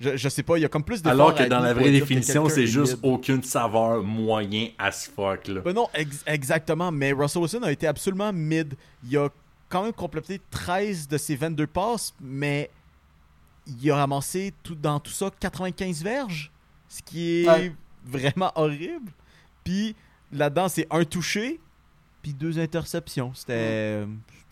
Je, je sais pas, il y a comme plus de Alors que dans la vraie définition, c'est juste aucune saveur moyen as fuck. Là. Ben non, ex- exactement. Mais Russell Wilson a été absolument mid. Il a quand même complété 13 de ses 22 passes, mais il a ramassé tout, dans tout ça 95 verges, ce qui est Ouais. Vraiment horrible. Puis là-dedans, c'est un touché, puis deux interceptions. C'était.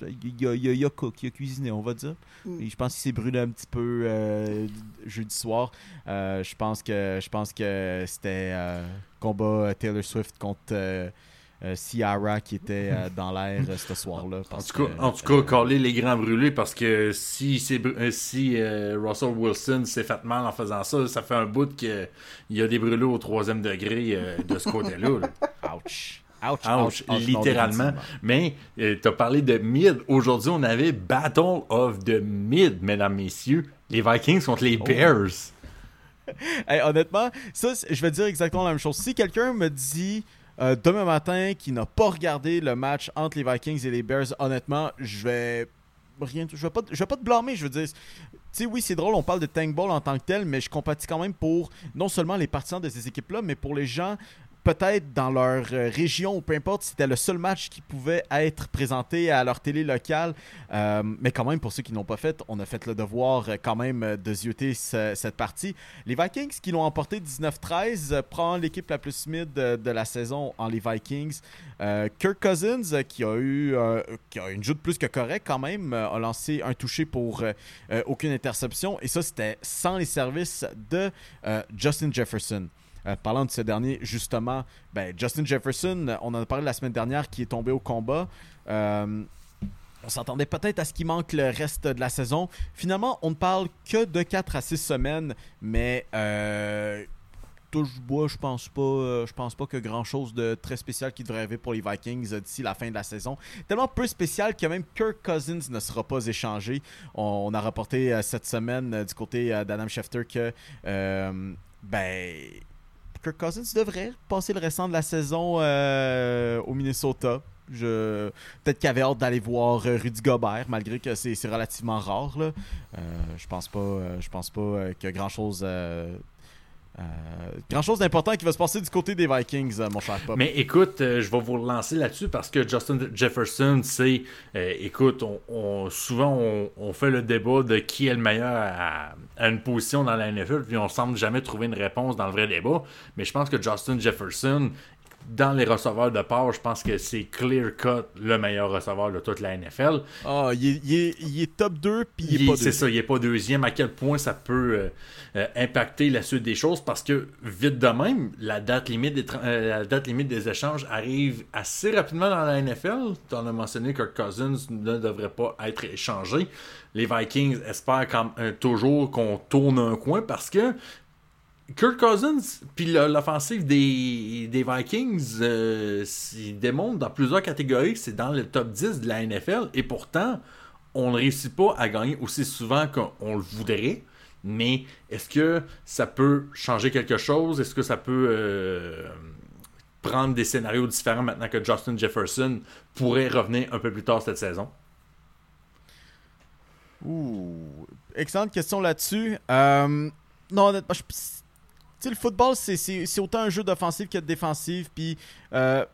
Il y a, il y a- il y a Cook, il a cuisiné, on va dire. Mm. Et je pense qu'il s'est brûlé un petit peu euh, jeudi soir. Euh, je pense que je pense que c'était euh, combat Taylor Swift contre Ciara qui était euh, dans l'air euh, ce soir-là. En tout cas, que, en tout cas caler les grands brûlés parce que si, euh, si euh, Russell Wilson s'est fait mal en faisant ça, ça fait un bout qu'il y a des brûlés au troisième degré euh, de ce côté-là. là. [laughs] Ouch. Ouch, Ouch, littéralement. Mais tu as parlé de mid. Aujourd'hui, on avait Battle of the Mid, mesdames, messieurs. Les Vikings contre les Bears. [laughs] Hey, honnêtement, ça, je vais dire exactement la même chose. Si quelqu'un me dit euh, demain matin qu'il n'a pas regardé le match entre les Vikings et les Bears, honnêtement, je vais rien, je vais pas, je vais pas te blâmer. Je veux dire, tu sais, oui, c'est drôle, on parle de tank ball en tant que tel, mais je compatis quand même pour non seulement les partisans de ces équipes-là, mais pour les gens peut-être dans leur euh, région ou peu importe, c'était le seul match qui pouvait être présenté à leur télé locale. Euh, mais quand même, pour ceux qui n'ont pas fait, on a fait le devoir euh, quand même de zioter ce- cette partie. Les Vikings qui l'ont emporté 19-13 euh, prend l'équipe la plus mid de, la saison en les Vikings. Kirk Cousins qui a eu euh, qui a une joute plus que correcte quand même a lancé un touché pour aucune interception et ça c'était sans les services de Justin Jefferson. Euh, parlant de ce dernier, justement, ben, Justin Jefferson, on en a parlé la semaine dernière, qui est tombé au combat. Euh, on s'attendait peut-être à ce qu'il manque le reste de la saison. Finalement, on ne parle que de 4 à 6 semaines, mais euh, bois, je pense pas, euh, pense pas que grand chose de très spécial qui devrait arriver pour les Vikings d'ici la fin de la saison. Tellement peu spécial que même Kirk Cousins ne sera pas échangé. On, a rapporté cette semaine du côté d'Adam Schefter que ben Cousins devrait passer le restant de la saison euh, au Minnesota. Je... Peut-être qu'il avait hâte d'aller voir euh, Rudy Gobert, malgré que c'est relativement rare. Euh, je pense pas, je pense pas qu'il y a grand chose, grand chose d'important qui va se passer du côté des Vikings, euh, mon cher Pop. Mais écoute, euh, je vais vous relancer là-dessus parce que Justin Jefferson, c'est. euh, écoute, on, on- souvent on, fait le débat de qui est le meilleur à une position dans la NFL, puis on semble jamais trouver une réponse dans le vrai débat. Mais je pense que Justin Jefferson, dans les receveurs de part, je pense que c'est clear cut le meilleur receveur de toute la NFL. Ah, il, est, il est- il est top 2 puis il est Il- pas C'est 2. ça, il n'est pas deuxième. À quel point ça peut euh, euh, impacter la suite des choses? Parce que, vite de même, la date limite des, euh, la date limite des échanges arrive assez rapidement dans la NFL. Tu en as mentionné que Cousins ne devrait pas être échangé. Les Vikings espèrent quand- euh, toujours qu'on tourne un coin parce que Kirk Cousins, puis l'offensive des, des Vikings, euh, il démontre dans plusieurs catégories c'est dans le top 10 de la NFL. Et pourtant, on ne réussit pas à gagner aussi souvent qu'on le voudrait. Mais est-ce que ça peut changer quelque chose? Est-ce que ça peut euh, prendre des scénarios différents maintenant que Justin Jefferson pourrait revenir un peu plus tard cette saison? Excellente question là-dessus. Euh, non, je- le football, c'est- autant un jeu d'offensive que de défensive. Puis, euh,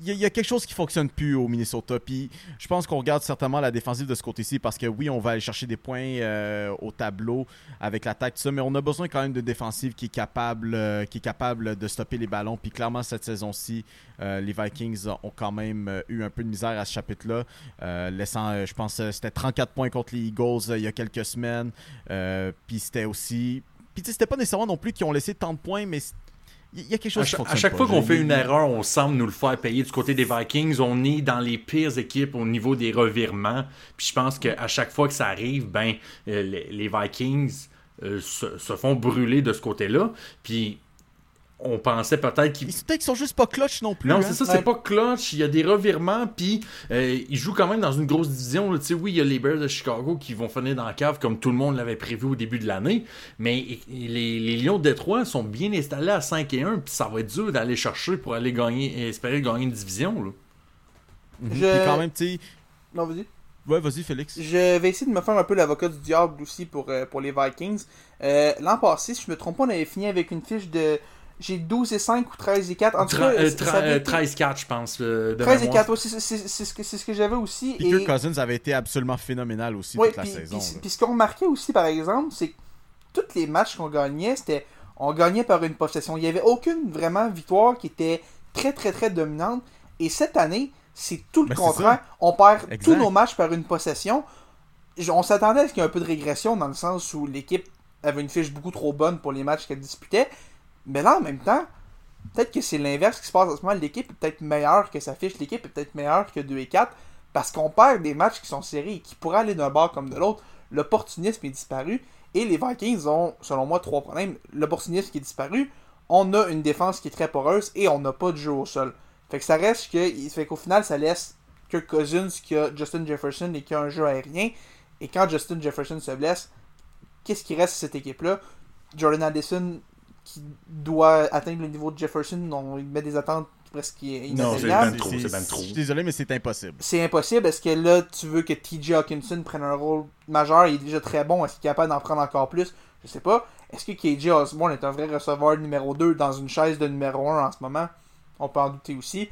il y, a- il y a quelque chose qui fonctionne plus au Minnesota. Puis, je pense qu'on regarde certainement la défensive de ce côté-ci parce que oui, on va aller chercher des points euh, au tableau avec l'attaque, tout ça, mais on a besoin quand même de défensive qui est capable, euh, qui est capable de stopper les ballons. Puis, clairement, cette saison-ci, euh, les Vikings ont quand même euh, eu un peu de misère à ce chapitre-là, euh, laissant, euh, je pense, euh, c'était 34 points contre les Eagles euh, il y a quelques semaines. Euh, puis, c'était aussi. Puis, tu sais, c'était pas nécessairement non plus qu'ils ont laissé tant de points, mais il y a quelque chose À qui à chaque pas. fois qu'on fait une erreur, on semble nous le faire payer du côté des Vikings. On est dans les pires équipes au niveau des revirements. Puis je pense qu'à chaque fois que ça arrive, ben euh, les, les Vikings euh, se, se font brûler de ce côté-là. Puis on pensait peut-être qu'ils Ils peut-être qu'ils sont juste pas clutch non plus. non, hein. c'est ça, Ouais. c'est pas clutch. Il y a des revirements, puis euh, ils jouent quand même dans une grosse division. là. Tu sais, oui, il y a les Bears de Chicago qui vont finir dans la cave comme tout le monde l'avait prévu au début de l'année. Mais les, les Lions de Détroit sont bien installés à 5 et 1, puis ça va être dur d'aller chercher pour aller gagner, espérer gagner une division. là. Mhm. Je- Puis quand même, tu sais, Non, vas-y. Ouais, vas-y, Félix. Je vais essayer de me faire un peu l'avocat du diable aussi pour, euh, pour les Vikings. Euh, L'an passé, si je me trompe pas, on avait fini avec une fiche de. J'ai 12 et 5 ou 13 et 4. En tout Tra- cas, euh, ça tra- avait euh, été- 13-4, je pense. euh, de 13 et mémoire. 4, ouais, c'est c'est- c'est ce que, c'est ce que j'avais aussi. Et... Kirk Cousins avait été absolument phénoménal aussi Ouais, toute la puis, saison. puis- ce qu'on remarquait aussi, par exemple, c'est que tous les matchs qu'on gagnait, c'était on gagnait par une possession. Il n'y avait aucune vraiment victoire qui était très, très, très dominante. Et cette année, c'est tout le Ben, contraire. On perd Exact. tous nos matchs par une possession. On s'attendait à ce qu'il y ait un peu de régression dans le sens où l'équipe avait une fiche beaucoup trop bonne pour les matchs qu'elle disputait. Mais là, en même temps, peut-être que c'est l'inverse qui se passe en ce moment. L'équipe est peut-être meilleure que sa fiche. L'équipe est peut-être meilleure que 2 et 4 parce qu'on perd des matchs qui sont serrés et qui pourraient aller d'un bord comme de l'autre. L'opportunisme est disparu et les Vikings ont, selon moi, trois problèmes. L'opportunisme qui est disparu, on a une défense qui est très poreuse et on n'a pas de jeu au sol. Fait que ça reste que, fait qu'au final, ça laisse Kirk Cousins qui a Justin Jefferson et qui a un jeu aérien. Et quand Justin Jefferson se blesse, qu'est-ce qui reste à cette équipe-là? Jordan Addison qui doit atteindre le niveau de Jefferson, on il met des attentes presque Non, c'est inatteignables. ben trop, c'est ben trop. Je suis désolé, mais c'est impossible. C'est impossible. Est-ce que là, tu veux que TJ Hawkinson prenne un rôle majeur? Il est déjà très bon. Est-ce qu'il est capable d'en prendre encore plus? Je sais pas. Est-ce que KJ Osborne est un vrai receveur numéro 2 dans une chaise de numéro 1 en ce moment? On peut en douter aussi.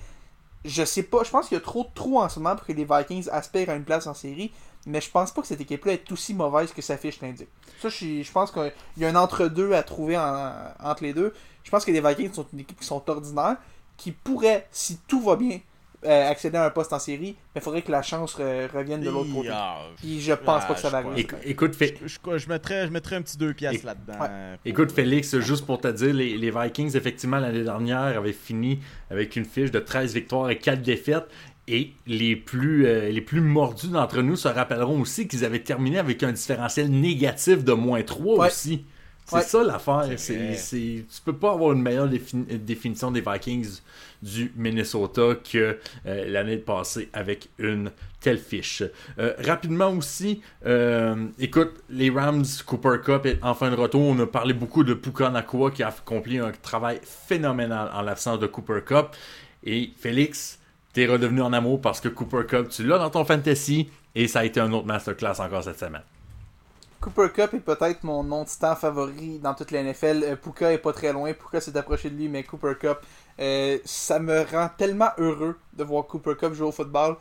Je sais pas. Je pense qu'il y a trop de trous en ce moment pour que les Vikings aspirent à une place en série. Mais je pense pas que cette équipe-là est aussi mauvaise que sa fiche l'indique. Ça, je, pense qu'il y a un entre-deux à trouver en- entre les deux. Je pense que les Vikings sont une équipe qui sont ordinaires, qui pourrait, si tout va bien, euh, accéder à un poste en série, mais il faudrait que la chance re- revienne de l'autre côté. Ah, Puis je pense ah, pas que ça va je arriver. Écoute, Je, je- je mettrais, je mettrais un petit 2 piastres Éc- là-dedans. Ouais. pour- Écoute, Félix, juste pour te dire, les, les Vikings, effectivement, l'année dernière, avaient fini avec une fiche de 13 victoires et 4 défaites. Et les plus, euh, les plus mordus d'entre nous se rappelleront aussi qu'ils avaient terminé avec un différentiel négatif de moins 3 Ouais. aussi. C'est Ouais. ça l'affaire. C'est C'est, vrai. c'est- tu peux pas avoir une meilleure défini- définition des Vikings du Minnesota que euh, l'année passée avec une telle fiche. Euh, rapidement aussi, euh, écoute, les Rams Cooper Cup est en fin de retour. On a parlé beaucoup de Puka Nakua qui a accompli un travail phénoménal en l'absence de Cooper Cup. Et Félix, t'es redevenu en amour parce que Cooper Cup, tu l'as dans ton fantasy et ça a été un autre masterclass encore cette semaine. Cooper Cup est peut-être mon nom de temps favori dans toute la NFL. Euh, Puka est pas très loin. Puka s'est approché de lui, mais Cooper Cup, euh, ça me rend tellement heureux de voir Cooper Cup jouer au football.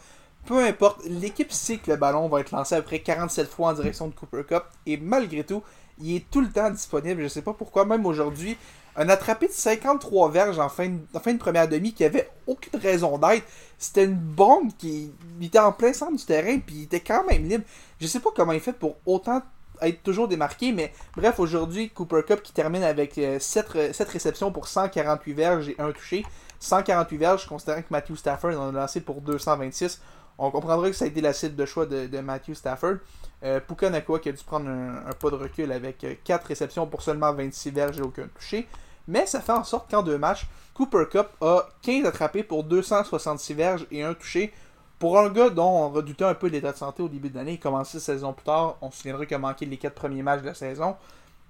Peu importe, l'équipe sait que le ballon va être lancé après 47 fois en direction de Cooper Cup. Et malgré tout, il est tout le temps disponible. Je sais pas pourquoi, même aujourd'hui, un attrapé de 53 verges en fin de, première demi qui avait aucune raison d'être. C'était une bombe qui était en plein centre du terrain, puis il était quand même libre. Je sais pas comment il fait pour autant être toujours démarqué, mais bref, aujourd'hui, Cooper Cup qui termine avec 7, réceptions pour 148 verges et un touché. 148 verges, considérant que Matthew Stafford en a lancé pour 226. On comprendra que ça a été la cible de choix de, Matthew Stafford. Euh, Puka Nakua qui a dû prendre un, un pas de recul avec 4 réceptions pour seulement 26 verges et aucun touché. Mais ça fait en sorte qu'en deux matchs, Cooper Cup a 15 attrapés pour 266 verges et un touché. Pour un gars dont on redoutait un peu l'état de santé au début de l'année, il commençait saison plus tard, on se souviendra qu'il a manqué les 4 premiers matchs de la saison.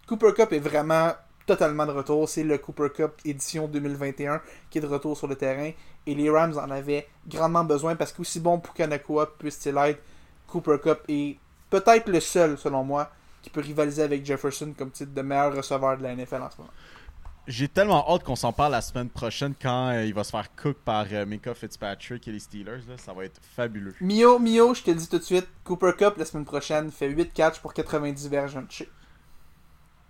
Cooper Cup est vraiment totalement de retour. C'est le Cooper Cup édition 2021 qui est de retour sur le terrain. Et les Rams en avaient grandement besoin parce qu'aussi bon pour Kanakua puisse-t-il être, Cooper Cup est peut-être le seul, selon moi, qui peut rivaliser avec Jefferson comme titre de meilleur receveur de la NFL en ce moment. J'ai tellement hâte qu'on s'en parle la semaine prochaine quand euh, il va se faire cook par euh, Minka Fitzpatrick et les Steelers. Là. Ça va être fabuleux. Mio, Mio, je te le dis tout de suite, Cooper Cup la semaine prochaine fait 8 catchs pour 90 verges un touché.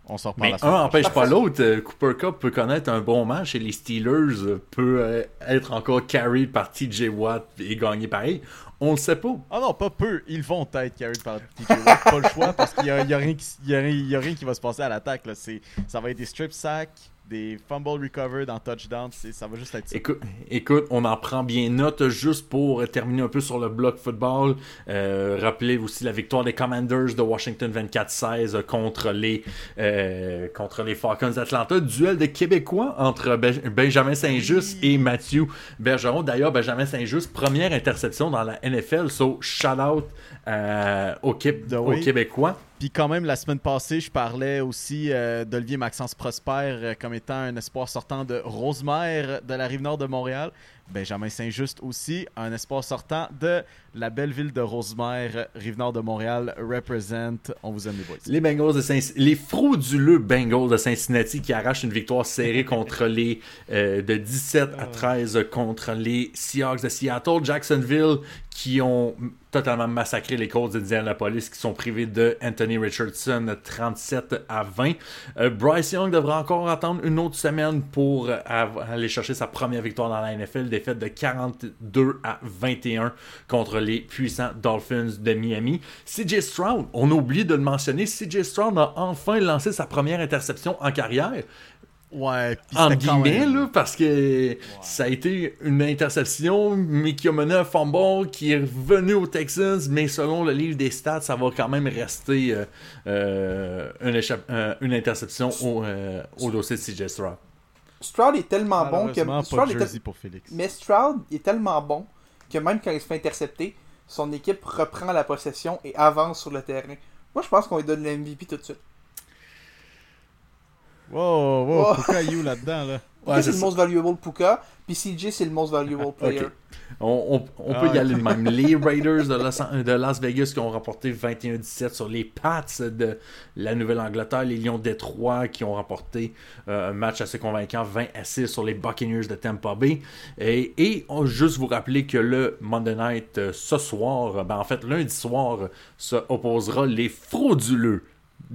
On s'en reparle Mais la un semaine prochaine. n'empêche pas l'autre. Euh, Cooper Cup peut connaître un bon match et les Steelers euh, peut euh, être encore carried par TJ Watt et gagner pareil. On le sait pas. Ah non, pas peu. Ils vont être carried par TJ Watt. pas le choix parce qu'il n'y a, y a rien qui- il y a rien- il y a rien qui va se passer à l'attaque. là. C'est- Ça va être des strip sacks, des fumble recovered en touchdown. Ça va juste être ça. Écoute, écoute, on en prend bien note juste pour terminer un peu sur le bloc football. Euh, rappelez aussi la victoire des Commanders de Washington 24-16 contre les euh, contre les Falcons d'Atlanta. Duel de Québécois entre Ben- Benjamin Saint-Just et Mathieu Bergeron. D'ailleurs, Benjamin Saint-Just, première interception dans la NFL. So, shout out euh, aux, Qué- De aux oui. Québécois. Puis quand même, la semaine passée, je parlais aussi euh, d'Olivier Maxence Prosper euh, comme étant un espoir sortant de Rosemère de la rive nord de Montréal. Benjamin Saint-Just aussi, un espoir sortant de la belle ville de Rosemère, Rive-Nord de Montréal, represent. On vous aime les boys. Les Bengals de Cincinnati, les frauduleux Bengals de Cincinnati qui arrachent une victoire serrée [laughs] contre les euh, de 17 à 13 contre les Seahawks de Seattle, Jacksonville qui ont totalement massacré les Colts d'Indianapolis qui sont privés de Anthony Richardson 37 à 20. Euh, Bryce Young devra encore attendre une autre semaine pour euh, aller chercher sa première victoire dans la NFL, défaite de 42 à 21 contre les puissants Dolphins de Miami. CJ Stroud, on a oublié de le mentionner, CJ Stroud a enfin lancé sa première interception en carrière. Ouais, en guillemets, là, parce que ça a été une interception, mais qui a mené un fumble qui est revenu aux Texans, mais selon le livre des stats, ça va quand même rester euh, euh, une, euh, une, interception au, au dossier de CJ Stroud. Stroud est tellement bon que. Stroud est pour Félix. Mais Stroud est tellement bon que même quand il se fait intercepter, son équipe reprend la possession et avance sur le terrain. Moi, je pense qu'on lui donne l'MVP tout de suite. Wow, wow, You là-dedans, là? Ouais, c'est le most valuable Puka, puis CJ c'est le most valuable player. On, on, peut y ah, aller de même. Les [laughs] Raiders de, de, Las Vegas qui ont remporté 21-17 sur les Pats de la Nouvelle-Angleterre. Les Lions de Détroit qui ont remporté euh, un match assez convaincant 20 6 sur les Buccaneers de Tampa Bay. Et, et on juste vous rappeler que le Monday Night euh, ce soir, ben en fait lundi soir, se opposera les frauduleux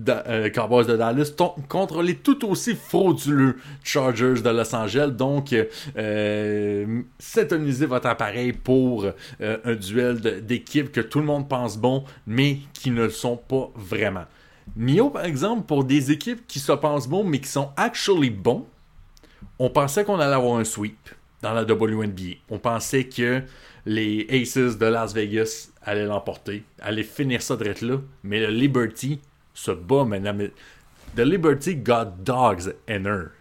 euh, de Dallas contre les tout aussi frauduleux Chargers de Los Angeles. Donc, euh, votre appareil pour euh, un duel d'équipes que tout le monde pense bon, mais qui ne le sont pas vraiment. Mio, par exemple, pour des équipes qui se pensent bon, mais qui sont actually bons, on pensait qu'on allait avoir un sweep dans la WNBA. On pensait que les Aces de Las Vegas allaient l'emporter, allaient finir ça direct là, mais le Liberty se bat maintenant. The Liberty got dogs in her.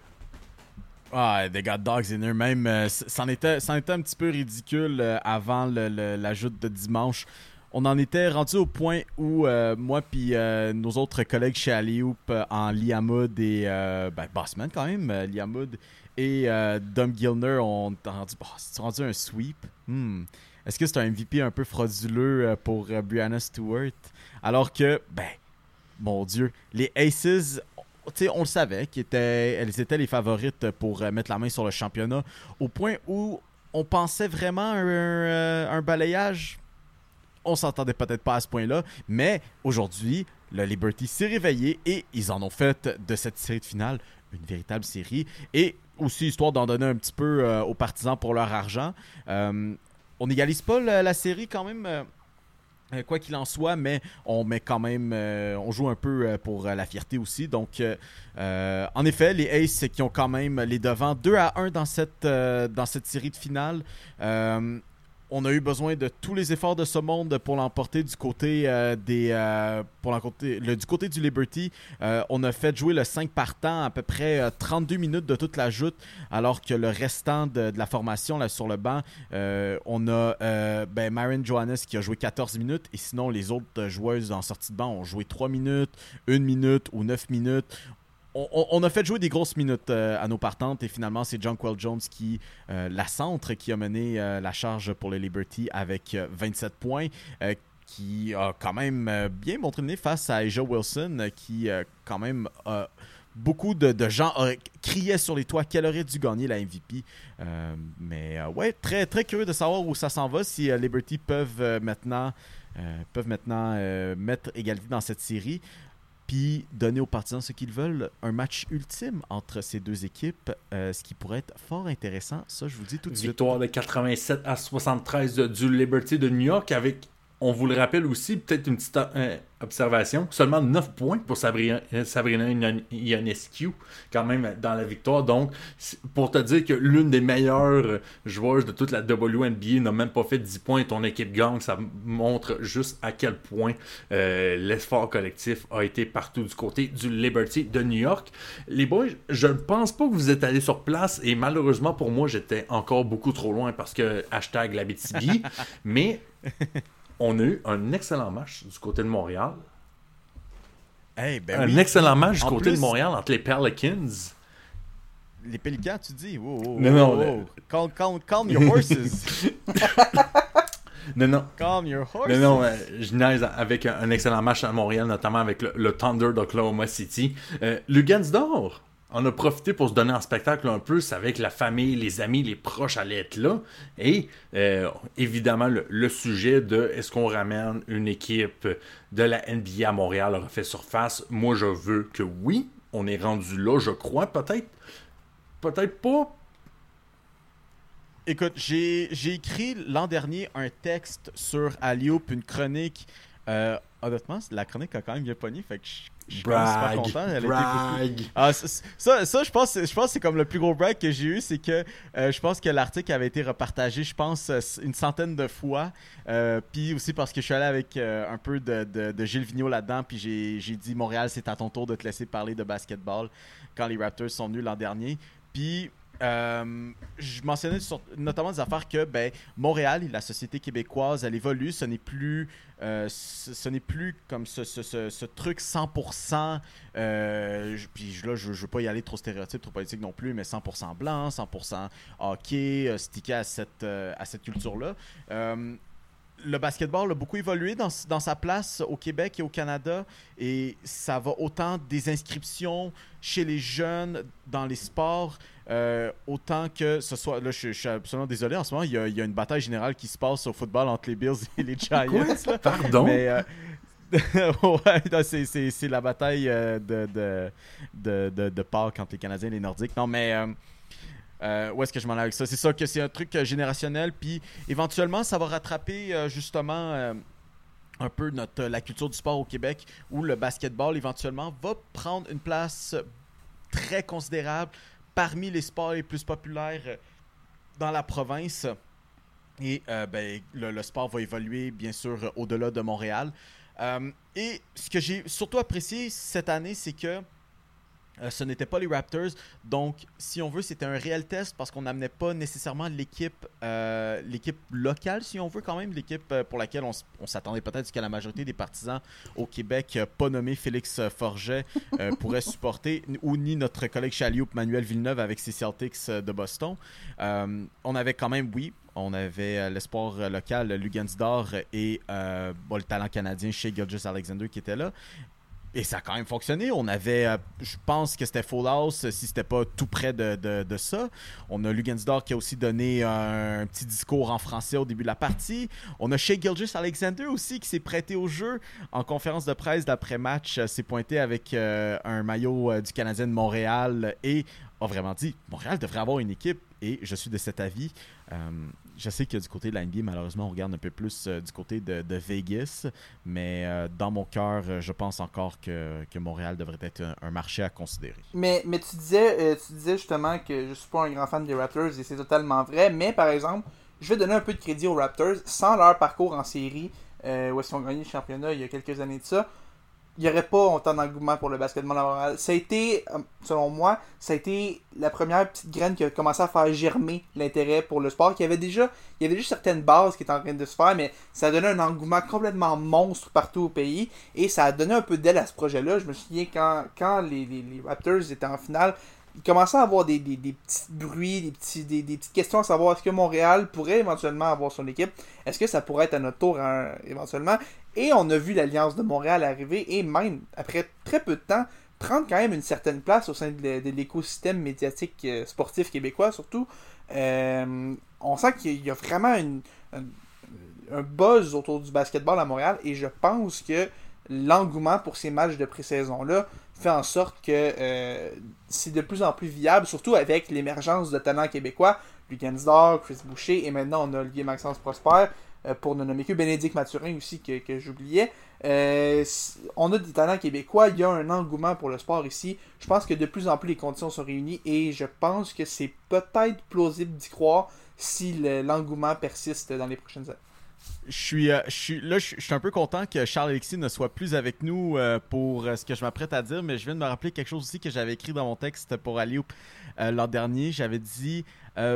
Ah, they got dogs in her. Même, euh, c'en était, était un petit peu ridicule euh, avant l'ajout de dimanche. On en était rendu au point où euh, moi puis nos autres collègues chez Alioup en Liamoud et ben, Bossman quand même, Liamoud et Dom Gilner ont rendu, oh, rendu un sweep. Hmm. Est-ce que c'est un MVP un peu frauduleux pour Brianna Stewart? Alors que, ben, mon Dieu, les Aces, on le savait qu'elles étaient, les favorites pour euh, mettre la main sur le championnat, au point où on pensait vraiment un, euh, un balayage. On s'entendait peut-être pas à ce point-là, mais aujourd'hui, le Liberty s'est réveillé et ils en ont fait de cette série de finale une véritable série. Et aussi, histoire d'en donner un petit peu euh, aux partisans pour leur argent, on n'égalise pas la, série quand même quoi qu'il en soit, mais on met quand même, euh, on joue un peu euh, pour la fierté aussi. Donc, en effet, les Aces qui ont quand même les devants 2 à 1 dans cette, dans cette série de finale on a eu besoin de tous les efforts de ce monde pour l'emporter du côté euh, des euh, pour du côté du Liberty. Euh, on a fait jouer le 5 partant à peu près 32 minutes de toute la joute, alors que le restant de, la formation sur le banc, on a ben, Marin Johannes qui a joué 14 minutes et sinon les autres joueuses en sortie de banc ont joué 3 minutes, 1 minute ou 9 minutes on, a fait jouer des grosses minutes euh, à nos partantes et finalement c'est Jonquel Jones qui, euh, la centre, qui a mené euh, la charge pour le Liberty avec 27 points qui a quand même bien montré le face à Asia Wilson, qui quand même beaucoup de, gens criaient sur les toits qu'elle aurait dû gagner la MVP. mais ouais, très très curieux de savoir où ça s'en va si Liberty peuvent maintenant peuvent maintenant mettre égalité dans cette série puis donner aux partisans ce qu'ils veulent, un match ultime entre ces deux équipes, euh, ce qui pourrait être fort intéressant. Ça, je vous dis tout de suite. Victoire de 87 à 73 du Liberty de New York avec, on vous le rappelle aussi, peut-être une petite euh, observation. Seulement 9 points pour Sabrina, Sabrina Ionescu, quand même, dans la victoire. Donc, pour te dire que l'une des meilleures joueuses de toute la WNBA n'a même pas fait 10 points et ton équipe gagne, ça montre juste à quel point euh, l'effort collectif a été partout du côté du Liberty de New York. Les boys, je ne pense pas que vous êtes allés sur place et malheureusement pour moi, j'étais encore beaucoup trop loin parce que hashtag la BTB, [laughs] mais on a eu un excellent match du côté de Montréal. Ben un excellent match du côté de Montréal entre les Pelicans Les pélicans, tu dis? Wow, wow, Non, non, wow, le-. Calm, calm, calm your horses. [laughs] Non, non. calm your horses. Non, non, euh, je niaise avec un, un excellent match à Montréal, notamment avec le, le Thunder d'Oklahoma City. Euh, Lugansdor en a profité pour se donner en spectacle un peu. Avec la famille, les amis, les proches allaient être là. Et euh, évidemment, le, sujet de est-ce qu'on ramène une équipe de la NBA à Montréal a refait surface. Moi, je veux que oui. On est rendu là, je crois. Peut-être, peut-être pas. Écoute, j'ai écrit l'an dernier un texte sur Alley-Oop, une chronique. Euh, honnêtement, la chronique a quand même bien pogné, fait suis super content. Elle brag. Ah, ça, ça, ça, je pense, je pense que c'est comme le plus gros brag que j'ai eu, c'est que euh, je pense que l'article avait été repartagé, je pense, euh, une centaine de fois. Euh, puis aussi parce que je suis allé avec euh, un peu de, de- de Gilles Vigneault là-dedans, puis j'ai j'ai dit Montréal, c'est à ton tour de te laisser parler de basketball quand les Raptors sont venus l'an dernier. Puis euh, je mentionnais notamment des affaires que ben, Montréal, la société québécoise, elle évolue. Ce n'est plus, euh, ce, plus comme ce, truc 100%. euh, puis là, je, je veux pas y aller trop stéréotype, trop politique non plus, mais 100% blanc, 100% hockey, stické à cette, culture-là. Le basketball a beaucoup évolué dans sa place au Québec et au Canada et ça va autant des inscriptions chez les jeunes dans les sports euh, autant que ce soit là je, je suis absolument désolé en ce moment il y, a, il y a une bataille générale qui se passe au football entre les Bills et les [laughs] Giants là. Pardon? mais euh, [laughs] ouais, c'est- c'est c'est la bataille euh, de, de, de, de, de Pâques entre les Canadiens et les Nordiques non mais euh, euh, où est-ce que je m'en vais avec ça? C'est ça que c'est un truc euh, générationnel, puis éventuellement, ça va rattraper euh, justement euh, un peu notre, la culture du sport au Québec, où le basketball éventuellement va prendre une place très considérable parmi les sports les plus populaires euh, dans la province. Et euh, ben, le, sport va évoluer, bien sûr, euh, au-delà de Montréal. Et ce que j'ai surtout apprécié cette année, c'est que euh, ce n'était pas les Raptors. Donc, si on veut, c'était un réel test parce qu'on n'amenait pas nécessairement l'équipe euh, l'équipe locale, si on veut, quand même, l'équipe euh, pour laquelle on, s'attendait peut-être jusqu'à la majorité des partisans au Québec, pas nommé Félix Forget, euh, [laughs] pourrait supporter, ou ni notre collègue Chalioup, Manuel Villeneuve, avec ses Celtics de Boston. On avait quand même, oui, on avait l'espoir local, Lugansdor, et bon, le talent canadien chez Gilgis Alexander qui était là. Et ça a quand même fonctionné. On avait, euh, je pense que c'était Full House, si c'était pas tout près de, de- ça. On a Lugansdor qui a aussi donné un, petit discours en français au début de la partie. On a Shea Gilgis Alexander aussi qui s'est prêté au jeu en conférence de presse d'après-match. euh, s'est pointé avec euh, un maillot du Canadien de Montréal et a vraiment dit Montréal devrait avoir une équipe. Et je suis de cet avis. Je sais que du côté de la NBA, malheureusement, on regarde un peu plus euh, du côté de, Vegas, mais euh, dans mon cœur, euh, je pense encore que, que Montréal devrait être un, marché à considérer. Mais, mais tu, disais, tu disais justement que je suis pas un grand fan des Raptors et c'est totalement vrai. Mais par exemple, je vais donner un peu de crédit aux Raptors sans leur parcours en série où qu'ils ont gagné le championnat il y a quelques années de ça. Il n'y aurait pas autant d'engouement pour le basketball à Montréal. Ça a été, euh, selon moi, ça a été la première petite graine qui a commencé à faire germer l'intérêt pour le sport. Avait déjà, il y avait déjà certaines bases qui étaient en train de se faire, mais ça a donné un engouement complètement monstre partout au pays. Et ça a donné un peu d'aile à ce projet-là. Je me souviens quand, quand les, Raptors étaient en finale, commençait à avoir des, des, petits bruits, des, petits, des, des petites questions à savoir est-ce que Montréal pourrait éventuellement avoir son équipe? Est-ce que ça pourrait être à notre tour hein, éventuellement? Et on a vu l'Alliance de Montréal arriver et même, après très peu de temps, prendre quand même une certaine place au sein de, l'é- de l'écosystème médiatique euh, sportif québécois surtout. Euh, on sent qu'il y a vraiment une, un, un buzz autour du basketball à Montréal et je pense que l'engouement pour ces matchs de pré-saison-là fait en sorte que euh, c'est de plus en plus viable, surtout avec l'émergence de talents québécois, Lugansdor, Chris Boucher, et maintenant on a Olivier Maxence Prosper, euh, pour ne nommer que Bénédicte Mathurin aussi, que, j'oubliais. Euh, on a des talents québécois, il y a un engouement pour le sport ici. Je pense que de plus en plus les conditions sont réunies et je pense que c'est peut-être plausible d'y croire si le- l'engouement persiste dans les prochaines années. Je suis, euh, je suis là, je suis- un peu content que Charles Alexis ne soit plus avec nous euh, pour euh, ce que je m'apprête à dire, mais je viens de me rappeler quelque chose aussi que j'avais écrit dans mon texte pour euh, l'an dernier. J'avais dit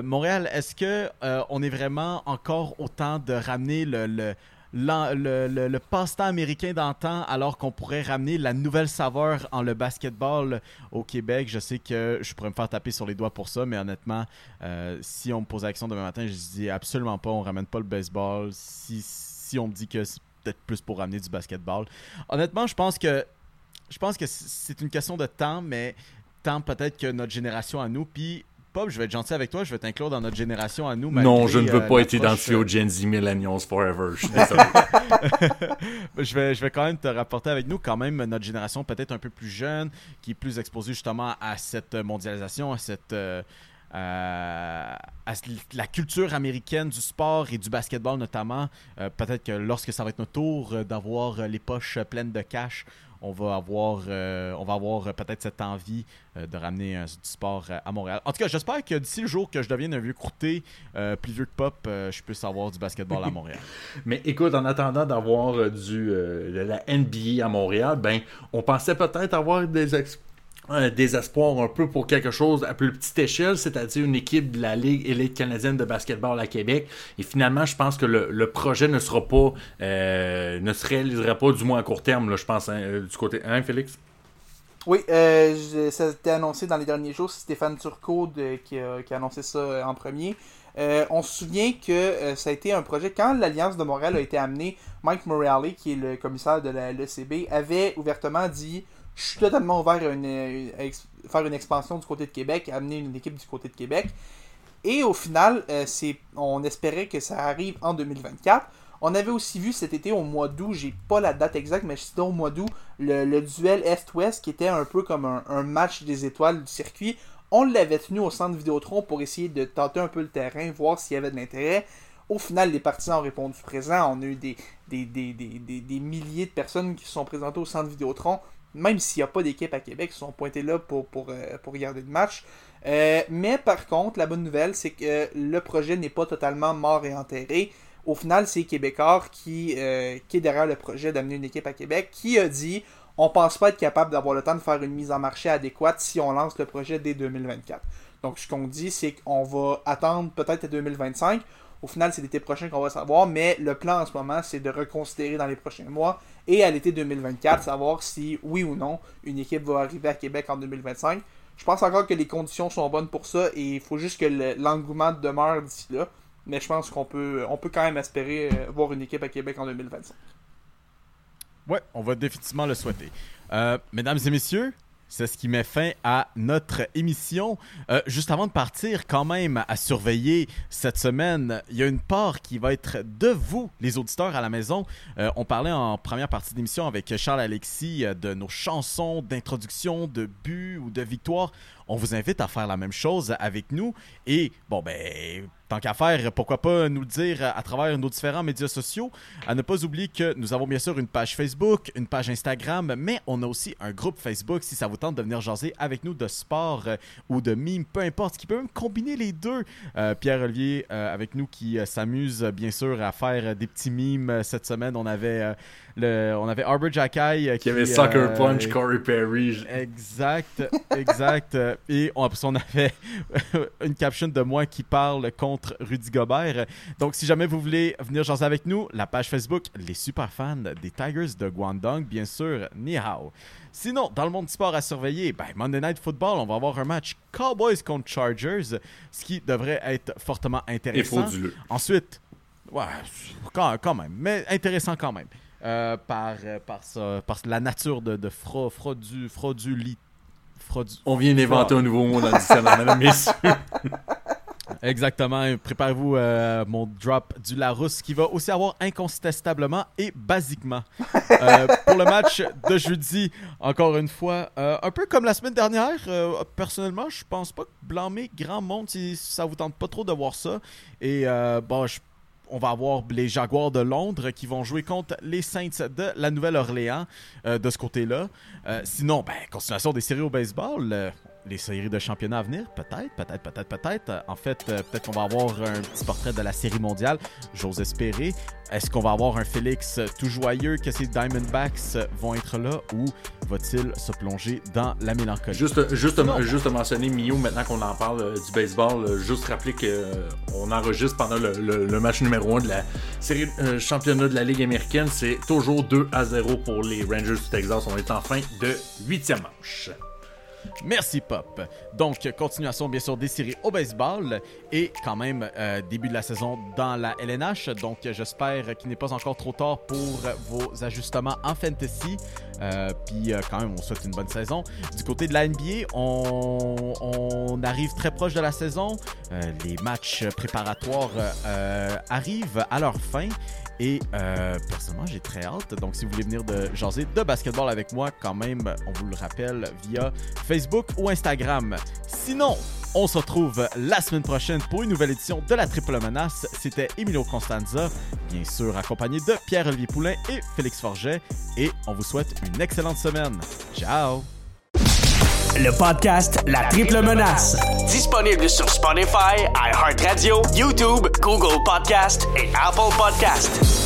Montréal, est-ce que euh, on est vraiment encore autant de ramener le, le- le, passe-temps américain d'antan alors qu'on pourrait ramener la nouvelle saveur en le basketball au Québec. Je sais que je pourrais me faire taper sur les doigts pour ça, mais honnêtement, euh, si on me pose la question demain matin, je dis absolument pas, on ramène pas le baseball. Si, si on me dit que c'est peut-être plus pour ramener du basketball. Honnêtement, je pense que je pense que c'est une question de temps, mais temps peut-être que notre génération à nous, puis Pop, je vais être gentil avec toi, je vais t'inclure dans notre génération à nous. Non, je ne veux euh, pas être identifié euh, aux Gen Z Millennials Forever. Je suis [laughs] désolé. je vais, je vais quand même te rapporter avec nous quand même notre génération peut-être un peu plus jeune, qui est plus exposée justement à cette mondialisation, à cette euh, euh, à la culture américaine du sport et du basketball notamment. Euh, peut-être que lorsque ça va être notre tour euh, d'avoir les poches pleines de cash, on va avoir, euh, on va avoir peut-être cette envie euh, de ramener euh, du sport à Montréal. En tout cas, j'espère que d'ici le jour que je devienne un vieux croûté, plus vieux que Pop, je puisse avoir du basketball à [laughs] Montréal. Mais écoute, en attendant d'avoir du de la NBA à Montréal, ben, on pensait peut-être avoir des des espoirs un peu pour quelque chose à plus petite échelle, c'est-à-dire une équipe de la Ligue élite canadienne de basketball à Québec. Et finalement, je pense que le, projet ne sera pas, euh, ne se réalisera pas, du moins à court terme, je pense, hein, euh, du côté. Hein, Félix? Oui, euh, ça a été annoncé dans les derniers jours. C'est Stéphane Turcot de- qui, a, annoncé ça en premier. On se souvient que ça a été un projet. Quand l'Alliance de Montréal a été amenée, Mike Morreale, qui est le commissaire de la LECB, avait ouvertement dit Je suis totalement ouvert à ex- faire une expansion du côté de Québec, amener une équipe du côté de Québec. Et au final, euh, on espérait que ça arrive en 2024. On avait aussi vu cet été au mois d'août, j'ai pas la date exacte, mais c'était au mois d'août, le, duel Est-Ouest qui était un peu comme un, match des étoiles du circuit. On l'avait tenu au centre Vidéotron pour essayer de tenter un peu le terrain, voir s'il y avait de l'intérêt. Au final, les partisans ont répondu présent. On a eu des, des- des milliers de personnes qui se sont présentées au centre Vidéotron, même s'il n'y a pas d'équipe à Québec, ils sont pointés là pour, pour, euh, pour regarder le match. Euh, mais par contre, la bonne nouvelle, c'est que le projet n'est pas totalement mort et enterré. Au final, c'est Québécois qui, euh, qui est derrière le projet d'amener une équipe à Québec, qui a dit on pense pas être capable d'avoir le temps de faire une mise en marché adéquate si on lance le projet dès 2024. Donc, ce qu'on dit, c'est qu'on va attendre peut-être à 2025. Au final, c'est l'été prochain qu'on va savoir, mais le plan en ce moment, c'est de reconsidérer dans les prochains mois et à l'été 2024, savoir si, oui ou non, une équipe va arriver à Québec en 2025. Je pense encore que les conditions sont bonnes pour ça et il faut juste que le- l'engouement demeure d'ici là. Mais je pense qu'on peut, on peut quand même espérer euh, voir une équipe à Québec en 2025. Ouais, on va définitivement le souhaiter. Euh, mesdames et messieurs, c'est ce qui met fin à notre émission. Euh, juste avant de partir, quand même, à surveiller cette semaine, il y a une part qui va être de vous, les auditeurs à la maison. Euh, on parlait en première partie d'émission avec Charles Alexis euh, de nos chansons d'introduction, de but ou de victoire. On vous invite à faire la même chose avec nous. Et, bon, ben, tant qu'à faire, pourquoi pas nous le dire à travers nos différents médias sociaux. À ne pas oublier que nous avons bien sûr une page Facebook, une page Instagram, mais on a aussi un groupe Facebook si ça vous tente de venir jaser avec nous de sport euh, ou de mime, peu importe, qui peut même combiner les deux. Euh, Pierre-Olivier euh, avec nous qui s'amuse bien sûr à faire des petits mimes cette semaine. On avait, le, on avait Arbor Jackay Qui avait Sucker euh, Punch, Corey Perry. Exact, [laughs] exact. Euh, Et on, on avait [laughs] une caption de moi qui parle contre Rudy Gobert. Donc, si jamais vous voulez venir jaser avec nous, la page Facebook, les super fans des Tigers de Guangdong, bien sûr, ni hao. Sinon, dans le monde du sport à surveiller, ben, Monday Night Football, on va avoir un match Cowboys contre Chargers, ce qui devrait être fortement intéressant. Ensuite, ouais, quand, quand même, mais intéressant quand même. Euh, par, par, ça- par la nature de, de fra, fraudu, On vient d'inventer un nouveau mot dans le dictionnaire, mesdames messieurs. Exactement. Préparez-vous euh, mon drop du Larousse qui va aussi avoir incontestablement et basiquement. Euh, pour le match de jeudi, encore une fois, euh, un peu comme la semaine dernière, euh, personnellement, je pense pas blâmer grand monde si ça vous tente pas trop de voir ça. Et euh, bon, je- on va avoir les Jaguars de Londres qui vont jouer contre les Saints de la Nouvelle-Orléans euh, de ce côté-là. Euh, sinon, ben, continuation des séries au baseball. Les séries de championnat à venir? Peut-être, peut-être, peut-être, peut-être. En fait, euh, peut-être qu'on va avoir un petit portrait de la série mondiale. J'ose espérer. Est-ce qu'on va avoir un Félix tout joyeux que ces Diamondbacks vont être là ou va-t-il se plonger dans la mélancolie? Juste, juste, Non. juste mentionner Mio, maintenant qu'on en parle euh, du baseball, euh, juste rappeler qu'on enregistre pendant le, le- le match numéro 1 de la série euh, championnat de la Ligue américaine. C'est toujours 2 à 0 pour les Rangers du Texas. On est en fin de huitième manche. Merci Pop. Donc, continuation bien sûr des séries au baseball et quand même euh, début de la saison dans la LNH. Donc, j'espère qu'il n'est pas encore trop tard pour vos ajustements en fantasy. Euh, Puis euh, quand même, on souhaite une bonne saison. Du côté de la NBA, on, arrive très proche de la saison. Les matchs préparatoires arrivent à leur fin. Et euh, personnellement, j'ai très hâte. Donc, si vous voulez venir de jaser de basketball avec moi, quand même, on vous le rappelle via Facebook ou Instagram. Sinon, on se retrouve la semaine prochaine pour une nouvelle édition de la Triple Menace. C'était Emilio Constanza, bien sûr accompagné de Pierre-Olivier Poulain et Félix Forget. Et on vous souhaite une excellente semaine. Ciao! Le podcast La Triple Menace. Disponible sur Spotify, iHeartRadio, YouTube, Google Podcast et Apple Podcast.